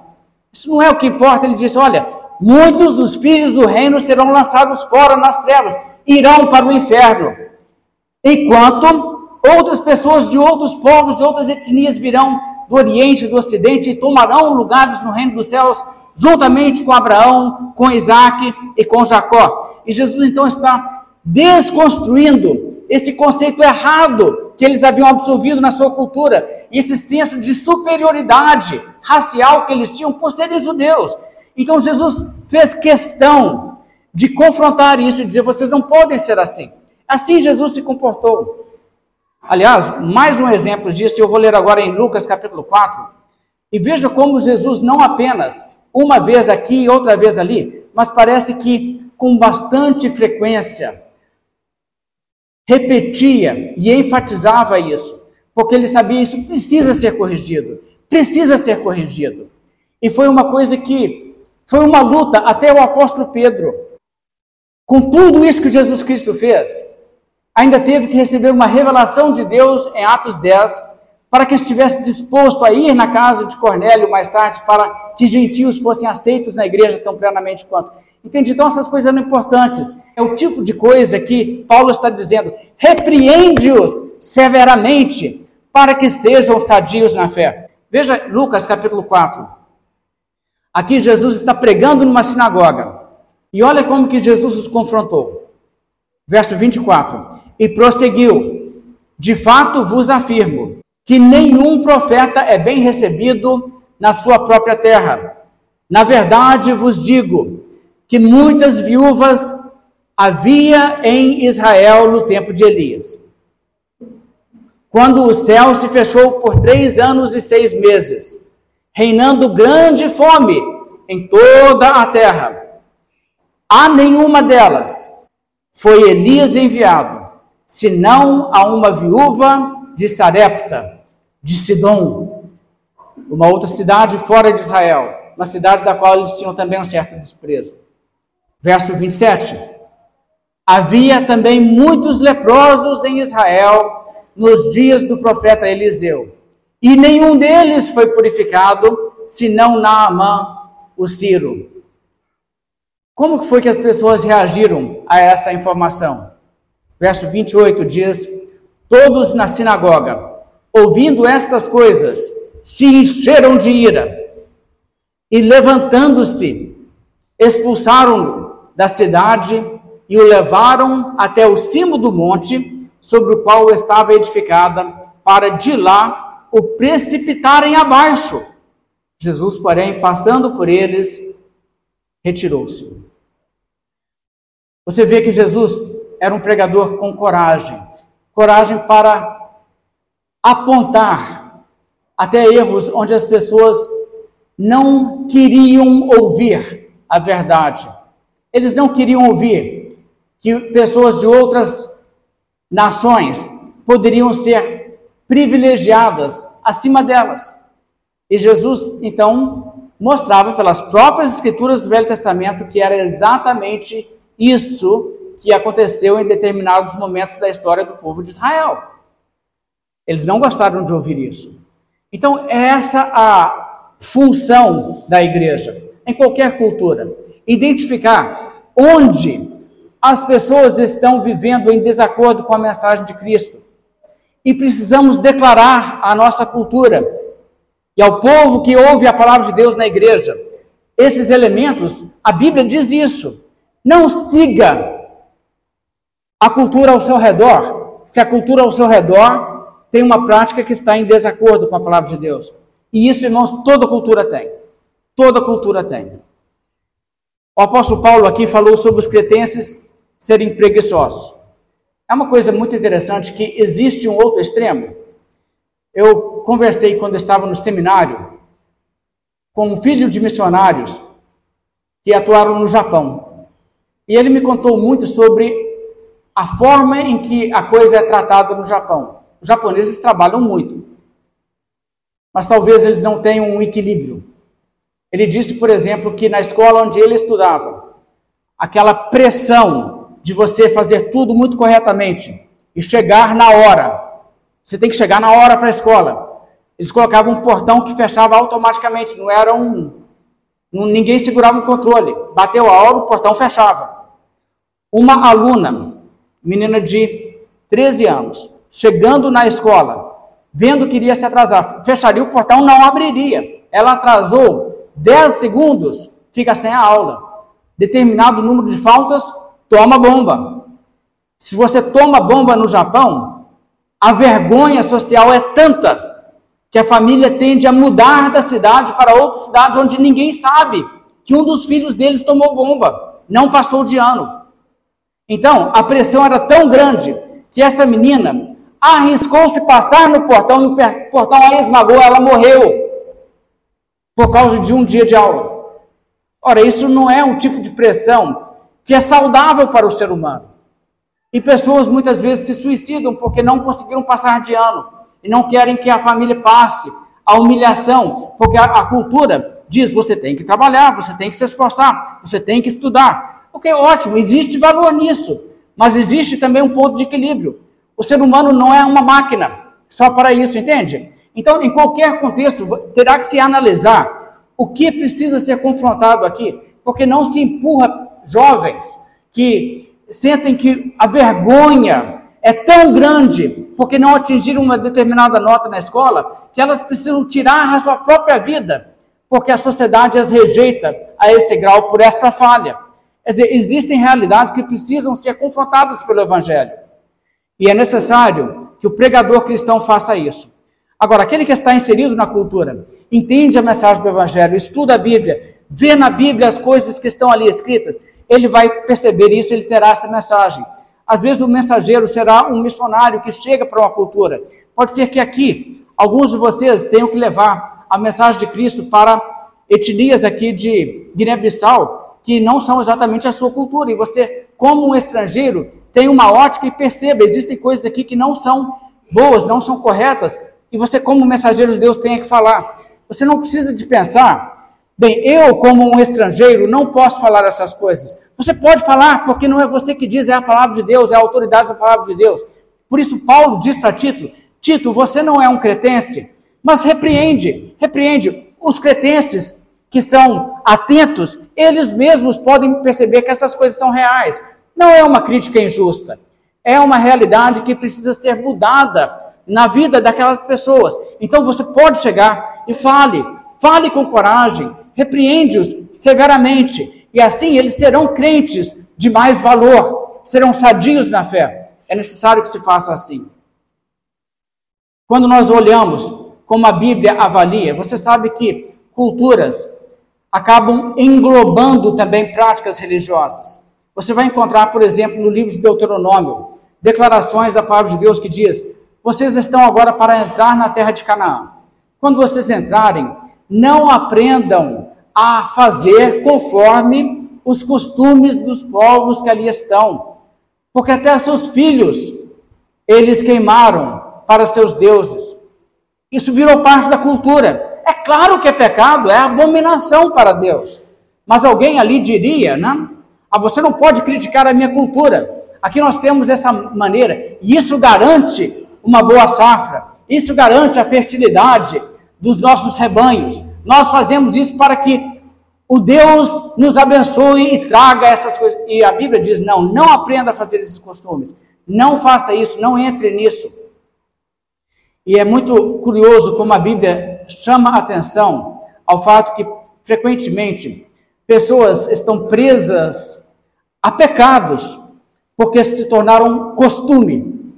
Isso não é o que importa. Ele disse: Olha, muitos dos filhos do reino serão lançados fora nas trevas, irão para o inferno. Enquanto outras pessoas de outros povos, de outras etnias virão do Oriente e do Ocidente e tomarão lugares no reino dos céus, juntamente com Abraão, com Isaac e com Jacó. E Jesus então está desconstruindo esse conceito errado que eles haviam absorvido na sua cultura, e esse senso de superioridade racial que eles tinham por serem judeus. Então Jesus fez questão de confrontar isso e dizer: vocês não podem ser assim. Assim Jesus se comportou. Aliás, mais um exemplo disso, eu vou ler agora em Lucas capítulo 4, e veja como Jesus não apenas uma vez aqui e outra vez ali, mas parece que com bastante frequência repetia e enfatizava isso, porque ele sabia isso precisa ser corrigido, precisa ser corrigido. E foi uma coisa que foi uma luta até o apóstolo Pedro. Com tudo isso que Jesus Cristo fez, ainda teve que receber uma revelação de Deus em Atos 10, para que estivesse disposto a ir na casa de Cornélio mais tarde para que gentios fossem aceitos na igreja tão plenamente quanto. Entende? Então essas coisas são importantes. É o tipo de coisa que Paulo está dizendo: repreende-os severamente para que sejam sadios na fé. Veja Lucas capítulo 4. Aqui Jesus está pregando numa sinagoga. E olha como que Jesus os confrontou. Verso 24. E prosseguiu: De fato vos afirmo que nenhum profeta é bem recebido na sua própria terra. Na verdade, vos digo que muitas viúvas havia em Israel no tempo de Elias. Quando o céu se fechou por três anos e seis meses, reinando grande fome em toda a terra. A nenhuma delas foi Elias enviado, senão a uma viúva de Sarepta, de Sidom, uma outra cidade fora de Israel, uma cidade da qual eles tinham também um certo desprezo. Verso 27. Havia também muitos leprosos em Israel nos dias do profeta Eliseu, e nenhum deles foi purificado, senão Naamã, o Ciro. Como foi que as pessoas reagiram a essa informação? Verso 28 diz: Todos na sinagoga, ouvindo estas coisas, se encheram de ira e, levantando-se, expulsaram-no da cidade e o levaram até o cimo do monte sobre o qual estava edificada, para de lá o precipitarem abaixo. Jesus, porém, passando por eles, retirou-se. Você vê que Jesus era um pregador com coragem coragem para apontar até erros onde as pessoas não queriam ouvir a verdade. Eles não queriam ouvir que pessoas de outras nações poderiam ser privilegiadas acima delas. E Jesus, então, mostrava pelas próprias escrituras do Velho Testamento que era exatamente isso que aconteceu em determinados momentos da história do povo de Israel. Eles não gostaram de ouvir isso. Então, é essa a função da igreja, em qualquer cultura. Identificar onde as pessoas estão vivendo em desacordo com a mensagem de Cristo. E precisamos declarar à nossa cultura e ao povo que ouve a palavra de Deus na igreja esses elementos. A Bíblia diz isso. Não siga a cultura ao seu redor, se a cultura ao seu redor tem uma prática que está em desacordo com a palavra de Deus. E isso, irmãos, toda cultura tem. Toda cultura tem. O apóstolo Paulo aqui falou sobre os cretenses serem preguiçosos. É uma coisa muito interessante que existe um outro extremo. Eu conversei quando estava no seminário com um filho de missionários que atuaram no Japão. E ele me contou muito sobre a forma em que a coisa é tratada no Japão. Os japoneses trabalham muito, mas talvez eles não tenham um equilíbrio. Ele disse, por exemplo, que na escola onde ele estudava, aquela pressão de você fazer tudo muito corretamente e chegar na hora. Você tem que chegar na hora para a escola. Eles colocavam um portão que fechava automaticamente, não era um. ninguém segurava o controle. Bateu a hora, o portão fechava. Uma aluna menina de 13 anos, chegando na escola, vendo que iria se atrasar, fecharia o portão, não abriria. Ela atrasou 10 segundos, fica sem a aula. Determinado número de faltas, toma bomba. Se você toma bomba no Japão, a vergonha social é tanta que a família tende a mudar da cidade para outra cidade onde ninguém sabe que um dos filhos deles tomou bomba, não passou de ano. Então, a pressão era tão grande que essa menina arriscou-se passar no portão e o portão a esmagou, ela morreu por causa de um dia de aula. Ora, isso não é um tipo de pressão que é saudável para o ser humano. E pessoas muitas vezes se suicidam porque não conseguiram passar de ano e não querem que a família passe a humilhação, porque a, a cultura diz: você tem que trabalhar, você tem que se esforçar, você tem que estudar. Ok, ótimo, existe valor nisso, mas existe também um ponto de equilíbrio. O ser humano não é uma máquina só para isso, entende? Então, em qualquer contexto, terá que se analisar o que precisa ser confrontado aqui, porque não se empurra jovens que sentem que a vergonha é tão grande porque não atingiram uma determinada nota na escola que elas precisam tirar a sua própria vida, porque a sociedade as rejeita a esse grau por esta falha. Quer dizer, existem realidades que precisam ser confrontadas pelo Evangelho. E é necessário que o pregador cristão faça isso. Agora, aquele que está inserido na cultura, entende a mensagem do Evangelho, estuda a Bíblia, vê na Bíblia as coisas que estão ali escritas, ele vai perceber isso, ele terá essa mensagem. Às vezes o mensageiro será um missionário que chega para uma cultura. Pode ser que aqui, alguns de vocês tenham que levar a mensagem de Cristo para etnias aqui de Guiné-Bissau, que não são exatamente a sua cultura. E você, como um estrangeiro, tem uma ótica e perceba, existem coisas aqui que não são boas, não são corretas, e você, como mensageiro de Deus, tem que falar. Você não precisa de pensar Bem, eu, como um estrangeiro, não posso falar essas coisas. Você pode falar, porque não é você que diz, é a palavra de Deus, é a autoridade da palavra de Deus. Por isso, Paulo diz para Tito: Tito, você não é um cretense, mas repreende, repreende os cretenses que são atentos, eles mesmos podem perceber que essas coisas são reais. Não é uma crítica injusta, é uma realidade que precisa ser mudada na vida daquelas pessoas. Então você pode chegar e fale, fale com coragem, repreende-os severamente, e assim eles serão crentes de mais valor, serão sadios na fé. É necessário que se faça assim. Quando nós olhamos como a Bíblia avalia, você sabe que culturas acabam englobando também práticas religiosas. Você vai encontrar, por exemplo, no livro de Deuteronômio, declarações da palavra de Deus que diz: Vocês estão agora para entrar na terra de Canaã. Quando vocês entrarem, não aprendam a fazer conforme os costumes dos povos que ali estão, porque até seus filhos eles queimaram para seus deuses. Isso virou parte da cultura. É claro que é pecado, é abominação para Deus. Mas alguém ali diria, né? Ah, você não pode criticar a minha cultura. Aqui nós temos essa maneira, e isso garante uma boa safra, isso garante a fertilidade dos nossos rebanhos. Nós fazemos isso para que o Deus nos abençoe e traga essas coisas. E a Bíblia diz: não, não aprenda a fazer esses costumes. Não faça isso, não entre nisso. E é muito curioso como a Bíblia chama a atenção ao fato que, frequentemente, pessoas estão presas a pecados porque se tornaram costume.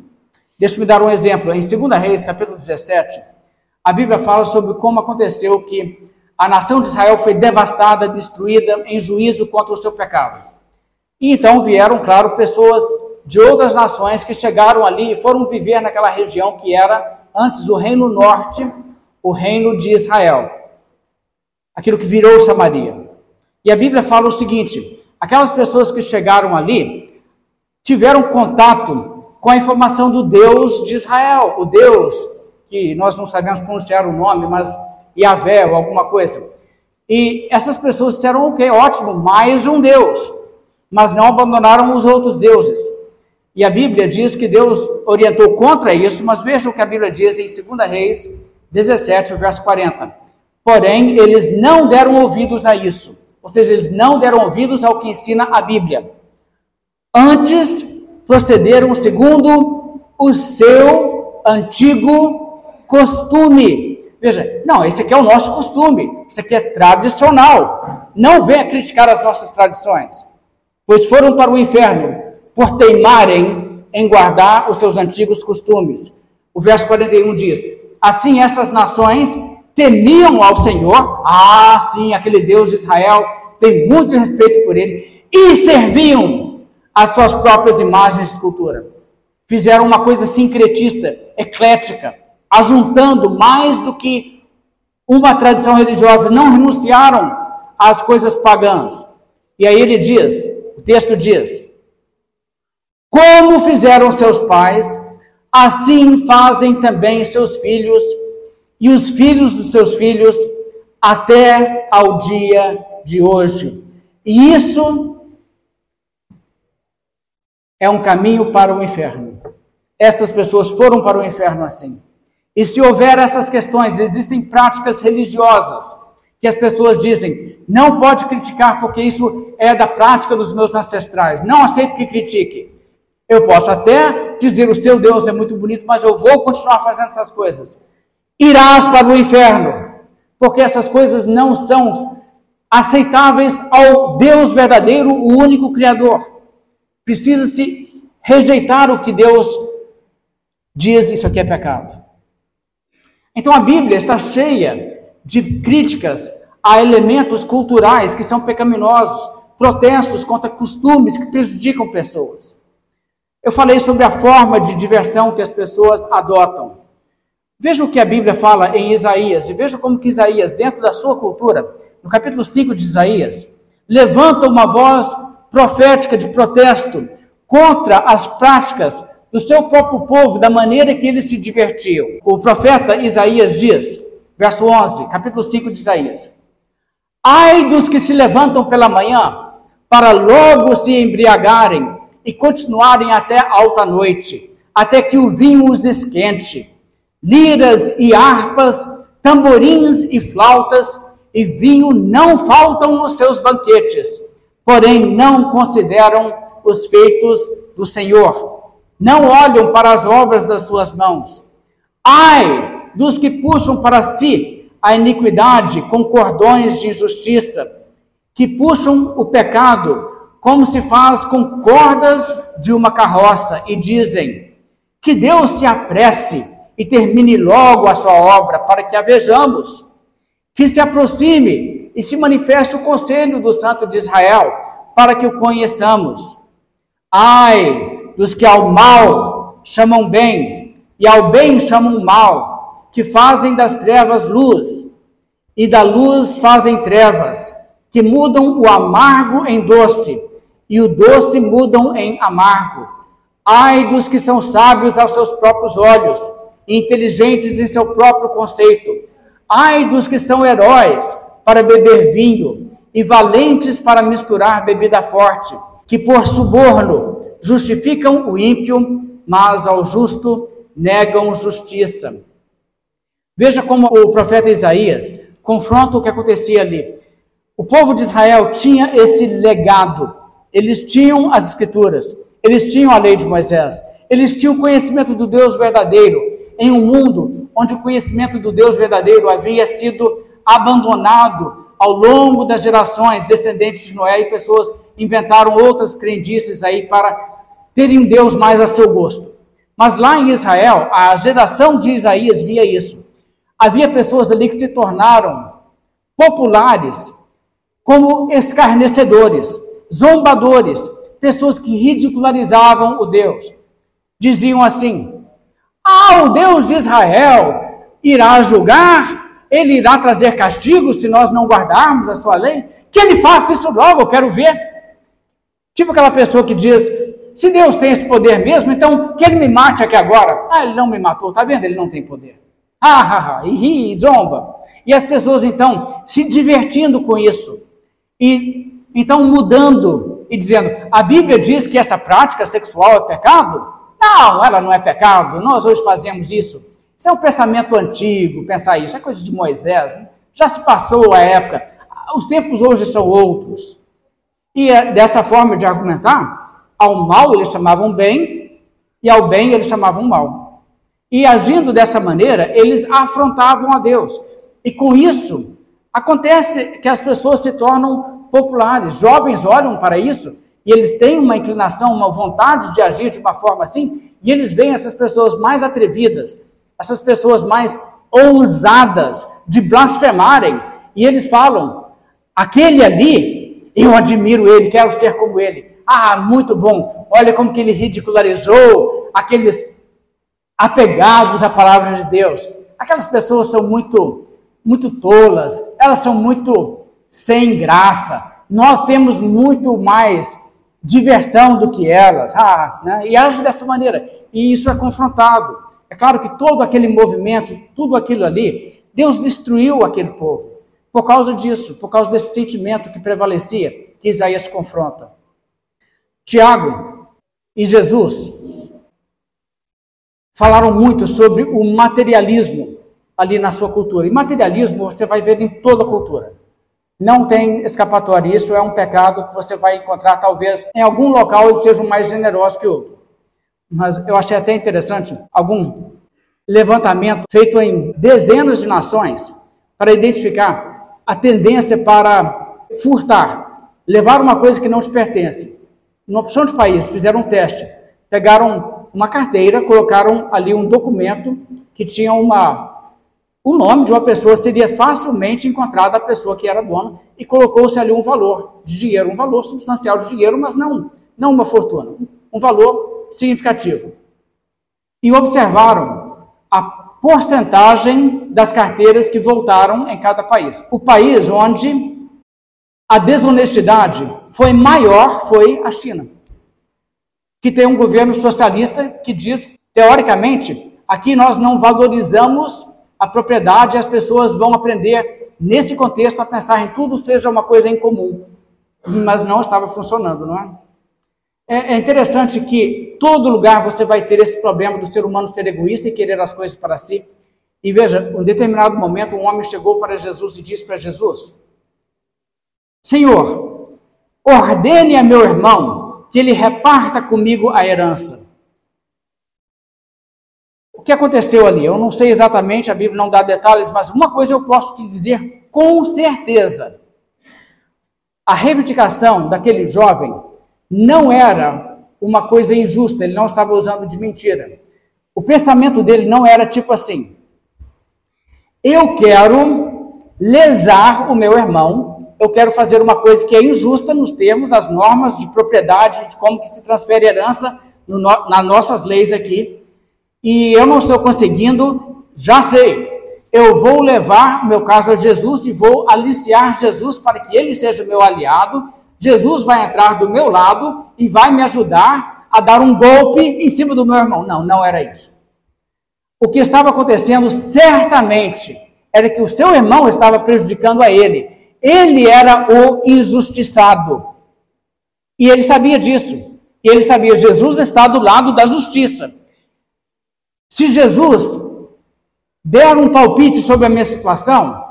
Deixa-me dar um exemplo. Em 2 Reis, capítulo 17, a Bíblia fala sobre como aconteceu que a nação de Israel foi devastada, destruída em juízo contra o seu pecado. E então vieram, claro, pessoas de outras nações que chegaram ali e foram viver naquela região que era antes o reino norte, o reino de Israel. Aquilo que virou Samaria. E a Bíblia fala o seguinte: aquelas pessoas que chegaram ali tiveram contato com a informação do Deus de Israel, o Deus que nós não sabemos pronunciar o nome, mas Yahvé ou alguma coisa. E essas pessoas disseram, ok, ótimo, mais um Deus, mas não abandonaram os outros deuses. E a Bíblia diz que Deus orientou contra isso, mas veja o que a Bíblia diz em 2 Reis 17, verso 40. Porém, eles não deram ouvidos a isso, ou seja, eles não deram ouvidos ao que ensina a Bíblia. Antes, procederam segundo o seu antigo costume Veja, não, esse aqui é o nosso costume, isso aqui é tradicional. Não venha criticar as nossas tradições, pois foram para o inferno por teimarem em guardar os seus antigos costumes. O verso 41 diz: Assim essas nações temiam ao Senhor, ah, sim, aquele Deus de Israel, tem muito respeito por ele, e serviam as suas próprias imagens de escultura. Fizeram uma coisa sincretista, eclética, ajuntando mais do que uma tradição religiosa, não renunciaram às coisas pagãs. E aí ele diz, o texto diz: Como fizeram seus pais, assim fazem também seus filhos e os filhos dos seus filhos até ao dia de hoje. E isso é um caminho para o inferno. Essas pessoas foram para o inferno assim. E se houver essas questões, existem práticas religiosas que as pessoas dizem, não pode criticar porque isso é da prática dos meus ancestrais. Não aceito que critique. Eu posso até dizer o seu Deus é muito bonito, mas eu vou continuar fazendo essas coisas. Irás para o inferno, porque essas coisas não são aceitáveis ao Deus verdadeiro, o único Criador. Precisa-se rejeitar o que Deus diz, isso aqui é pecado. Então a Bíblia está cheia de críticas a elementos culturais que são pecaminosos, protestos contra costumes que prejudicam pessoas. Eu falei sobre a forma de diversão que as pessoas adotam. Veja o que a Bíblia fala em Isaías, e veja como que Isaías, dentro da sua cultura, no capítulo 5 de Isaías, levanta uma voz profética de protesto contra as práticas do seu próprio povo, da maneira que eles se divertiam. O profeta Isaías diz, verso 11, capítulo 5 de Isaías: Ai dos que se levantam pela manhã para logo se embriagarem e continuarem até alta noite, até que o vinho os esquente. Liras e harpas, tamborins e flautas e vinho não faltam nos seus banquetes, porém não consideram os feitos do Senhor, não olham para as obras das suas mãos. Ai dos que puxam para si a iniquidade com cordões de injustiça, que puxam o pecado como se faz com cordas de uma carroça e dizem: Que Deus se apresse e termine logo a sua obra para que a vejamos que se aproxime e se manifeste o conselho do Santo de Israel, para que o conheçamos. Ai dos que ao mal chamam bem, e ao bem chamam mal, que fazem das trevas luz, e da luz fazem trevas, que mudam o amargo em doce, e o doce mudam em amargo. Ai dos que são sábios aos seus próprios olhos, e inteligentes em seu próprio conceito Ai dos que são heróis para beber vinho e valentes para misturar bebida forte, que por suborno justificam o ímpio, mas ao justo negam justiça. Veja como o profeta Isaías confronta o que acontecia ali. O povo de Israel tinha esse legado. Eles tinham as escrituras, eles tinham a lei de Moisés, eles tinham conhecimento do Deus verdadeiro, em um mundo onde o conhecimento do Deus verdadeiro havia sido abandonado ao longo das gerações, descendentes de Noé, e pessoas inventaram outras crendices aí para terem um Deus mais a seu gosto. Mas lá em Israel, a geração de Isaías via isso. Havia pessoas ali que se tornaram populares como escarnecedores, zombadores, pessoas que ridicularizavam o Deus. Diziam assim: ah, o Deus de Israel irá julgar, ele irá trazer castigo se nós não guardarmos a sua lei. Que ele faça isso logo, eu quero ver. Tipo aquela pessoa que diz: se Deus tem esse poder mesmo, então que ele me mate aqui agora. Ah, ele não me matou, tá vendo? Ele não tem poder. Ah, ah, ah, e ri, e zomba. E as pessoas então se divertindo com isso. E então mudando e dizendo: a Bíblia diz que essa prática sexual é pecado? Não, ela não é pecado, nós hoje fazemos isso. Isso é um pensamento antigo, pensar isso, é coisa de Moisés, né? já se passou a época, os tempos hoje são outros. E é dessa forma de argumentar, ao mal eles chamavam bem, e ao bem eles chamavam mal. E agindo dessa maneira, eles afrontavam a Deus. E com isso, acontece que as pessoas se tornam populares. Jovens olham para isso e eles têm uma inclinação, uma vontade de agir de uma forma assim, e eles veem essas pessoas mais atrevidas, essas pessoas mais ousadas de blasfemarem, e eles falam: aquele ali, eu admiro ele, quero ser como ele. Ah, muito bom. Olha como que ele ridicularizou aqueles apegados à palavra de Deus. Aquelas pessoas são muito muito tolas, elas são muito sem graça. Nós temos muito mais diversão do que elas, ah, né? e age dessa maneira. E isso é confrontado. É claro que todo aquele movimento, tudo aquilo ali, Deus destruiu aquele povo por causa disso, por causa desse sentimento que prevalecia, que Isaías confronta. Tiago e Jesus falaram muito sobre o materialismo ali na sua cultura. E materialismo você vai ver em toda a cultura. Não tem escapatória. Isso é um pecado que você vai encontrar, talvez, em algum local ele seja mais generoso que outro. Mas eu achei até interessante algum levantamento feito em dezenas de nações para identificar a tendência para furtar, levar uma coisa que não te pertence. Uma opção de país, fizeram um teste, pegaram uma carteira, colocaram ali um documento que tinha uma o nome de uma pessoa seria facilmente encontrado a pessoa que era dona e colocou-se ali um valor de dinheiro, um valor substancial de dinheiro, mas não, não uma fortuna, um valor significativo. E observaram a porcentagem das carteiras que voltaram em cada país. O país onde a desonestidade foi maior foi a China, que tem um governo socialista que diz, teoricamente, aqui nós não valorizamos a propriedade, as pessoas vão aprender nesse contexto, a pensar em tudo seja uma coisa em comum. Mas não estava funcionando, não é? É, é interessante que todo lugar você vai ter esse problema do ser humano ser egoísta e querer as coisas para si. E veja, em determinado momento, um homem chegou para Jesus e disse para Jesus: Senhor, ordene a meu irmão que ele reparta comigo a herança. O que aconteceu ali? Eu não sei exatamente, a Bíblia não dá detalhes, mas uma coisa eu posso te dizer com certeza. A reivindicação daquele jovem não era uma coisa injusta, ele não estava usando de mentira. O pensamento dele não era tipo assim: eu quero lesar o meu irmão, eu quero fazer uma coisa que é injusta nos termos das normas de propriedade, de como que se transfere herança no, nas nossas leis aqui, e eu não estou conseguindo, já sei. Eu vou levar meu caso a Jesus e vou aliciar Jesus para que ele seja meu aliado Jesus vai entrar do meu lado e vai me ajudar a dar um golpe em cima do meu irmão. Não, não era isso. O que estava acontecendo certamente era que o seu irmão estava prejudicando a ele. Ele era o injustiçado. E ele sabia disso. E ele sabia, Jesus está do lado da justiça. Se Jesus der um palpite sobre a minha situação,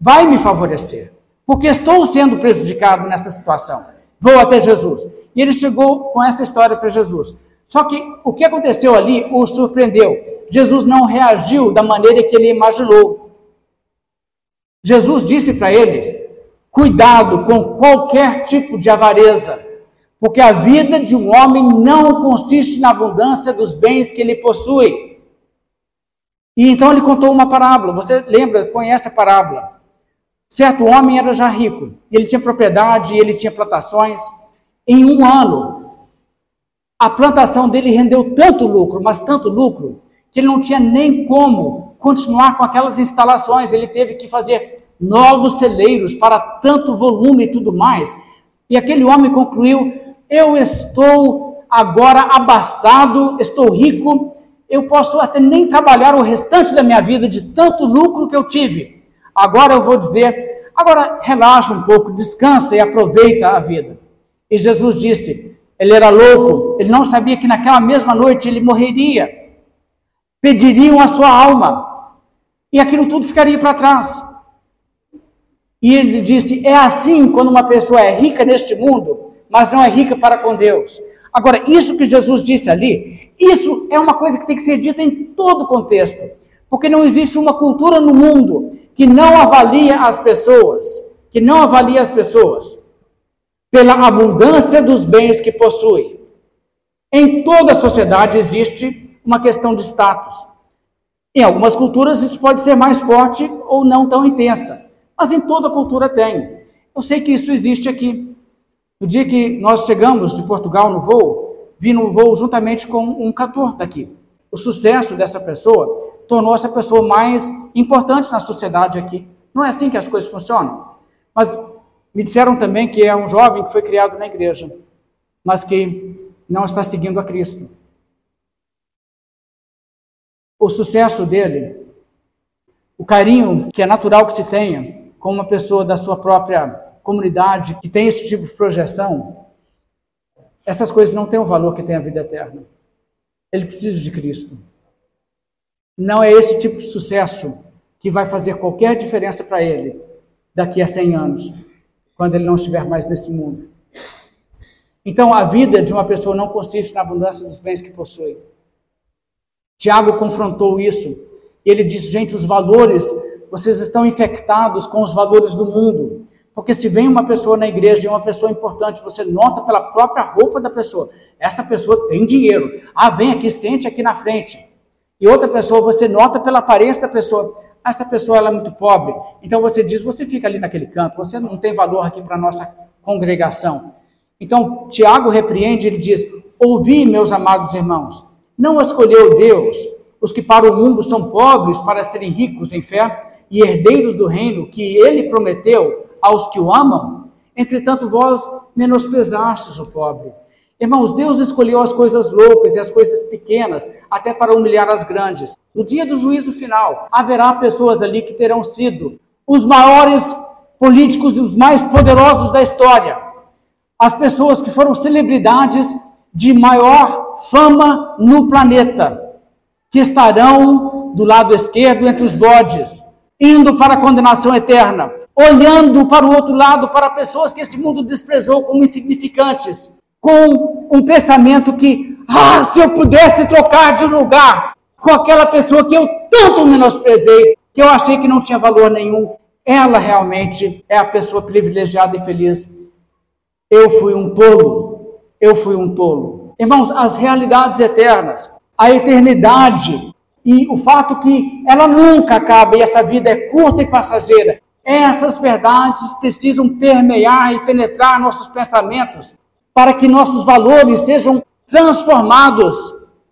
vai me favorecer porque estou sendo prejudicado nessa situação. Vou até Jesus. E ele chegou com essa história para Jesus. Só que o que aconteceu ali o surpreendeu. Jesus não reagiu da maneira que ele imaginou. Jesus disse para ele: cuidado com qualquer tipo de avareza, porque a vida de um homem não consiste na abundância dos bens que ele possui. E então ele contou uma parábola. Você lembra, conhece a parábola? Certo homem era já rico, ele tinha propriedade, ele tinha plantações. Em um ano, a plantação dele rendeu tanto lucro, mas tanto lucro, que ele não tinha nem como continuar com aquelas instalações. Ele teve que fazer novos celeiros para tanto volume e tudo mais. E aquele homem concluiu: Eu estou agora abastado, estou rico, eu posso até nem trabalhar o restante da minha vida de tanto lucro que eu tive. Agora eu vou dizer, agora relaxa um pouco, descansa e aproveita a vida. E Jesus disse, ele era louco, ele não sabia que naquela mesma noite ele morreria. Pediriam a sua alma. E aquilo tudo ficaria para trás. E ele disse: é assim quando uma pessoa é rica neste mundo, mas não é rica para com Deus. Agora, isso que Jesus disse ali, isso é uma coisa que tem que ser dita em todo contexto. Porque não existe uma cultura no mundo que não avalia as pessoas, que não avalia as pessoas pela abundância dos bens que possui. Em toda a sociedade existe uma questão de status. Em algumas culturas isso pode ser mais forte ou não tão intensa, mas em toda cultura tem. Eu sei que isso existe aqui. No dia que nós chegamos de Portugal no voo, vi no voo juntamente com um cantor daqui. O sucesso dessa pessoa tornou essa pessoa mais importante na sociedade aqui. Não é assim que as coisas funcionam. Mas me disseram também que é um jovem que foi criado na igreja, mas que não está seguindo a Cristo. O sucesso dele, o carinho que é natural que se tenha com uma pessoa da sua própria comunidade que tem esse tipo de projeção, essas coisas não têm o valor que tem a vida eterna. Ele precisa de Cristo. Não é esse tipo de sucesso que vai fazer qualquer diferença para ele daqui a 100 anos, quando ele não estiver mais nesse mundo. Então, a vida de uma pessoa não consiste na abundância dos bens que possui. Tiago confrontou isso. Ele disse: gente, os valores, vocês estão infectados com os valores do mundo. Porque se vem uma pessoa na igreja e uma pessoa importante, você nota pela própria roupa da pessoa. Essa pessoa tem dinheiro. Ah, vem aqui, sente aqui na frente. E outra pessoa, você nota pela aparência da pessoa, ah, essa pessoa ela é muito pobre. Então você diz, você fica ali naquele canto, você não tem valor aqui para a nossa congregação. Então Tiago repreende, ele diz: Ouvi, meus amados irmãos, não escolheu Deus os que para o mundo são pobres para serem ricos em fé e herdeiros do reino que ele prometeu aos que o amam? Entretanto, vós menosprezastes o pobre. Irmãos, Deus escolheu as coisas loucas e as coisas pequenas até para humilhar as grandes. No dia do juízo final, haverá pessoas ali que terão sido os maiores políticos e os mais poderosos da história, as pessoas que foram celebridades de maior fama no planeta, que estarão do lado esquerdo entre os bodes, indo para a condenação eterna, olhando para o outro lado para pessoas que esse mundo desprezou como insignificantes, com um pensamento que, ah, se eu pudesse trocar de lugar com aquela pessoa que eu tanto menosprezei, que eu achei que não tinha valor nenhum, ela realmente é a pessoa privilegiada e feliz. Eu fui um tolo, eu fui um tolo. Irmãos, as realidades eternas, a eternidade e o fato que ela nunca acaba e essa vida é curta e passageira, essas verdades precisam permear e penetrar nossos pensamentos para que nossos valores sejam transformados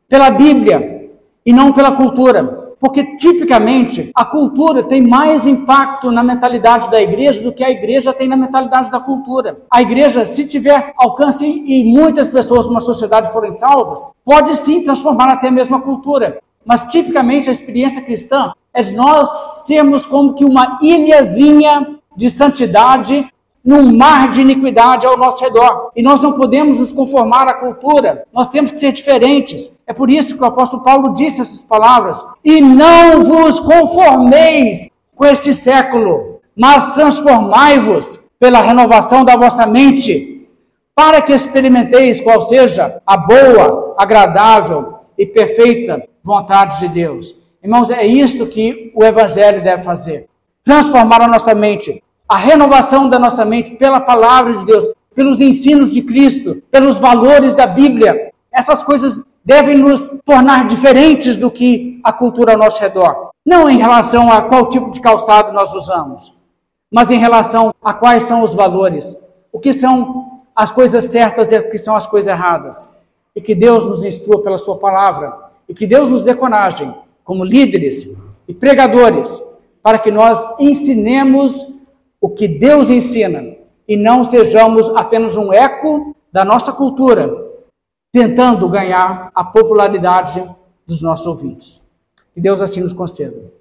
pela Bíblia e não pela cultura. Porque tipicamente a cultura tem mais impacto na mentalidade da igreja do que a igreja tem na mentalidade da cultura. A igreja, se tiver alcance e muitas pessoas numa sociedade forem salvas, pode sim transformar até mesmo a cultura. Mas tipicamente a experiência cristã é de nós sermos como que uma ilhazinha de santidade num mar de iniquidade ao nosso redor. E nós não podemos nos conformar à cultura, nós temos que ser diferentes. É por isso que o apóstolo Paulo disse essas palavras: E não vos conformeis com este século, mas transformai-vos pela renovação da vossa mente, para que experimenteis qual seja a boa, agradável e perfeita vontade de Deus. Irmãos, é isto que o Evangelho deve fazer: transformar a nossa mente, a renovação da nossa mente pela palavra de Deus, pelos ensinos de Cristo, pelos valores da Bíblia. Essas coisas devem nos tornar diferentes do que a cultura ao nosso redor. Não em relação a qual tipo de calçado nós usamos, mas em relação a quais são os valores, o que são as coisas certas e o que são as coisas erradas. E que Deus nos instrua pela Sua palavra, e que Deus nos dê coragem, como líderes e pregadores, para que nós ensinemos o que Deus ensina e não sejamos apenas um eco da nossa cultura, tentando ganhar a popularidade dos nossos ouvintes. Que Deus assim nos conceda.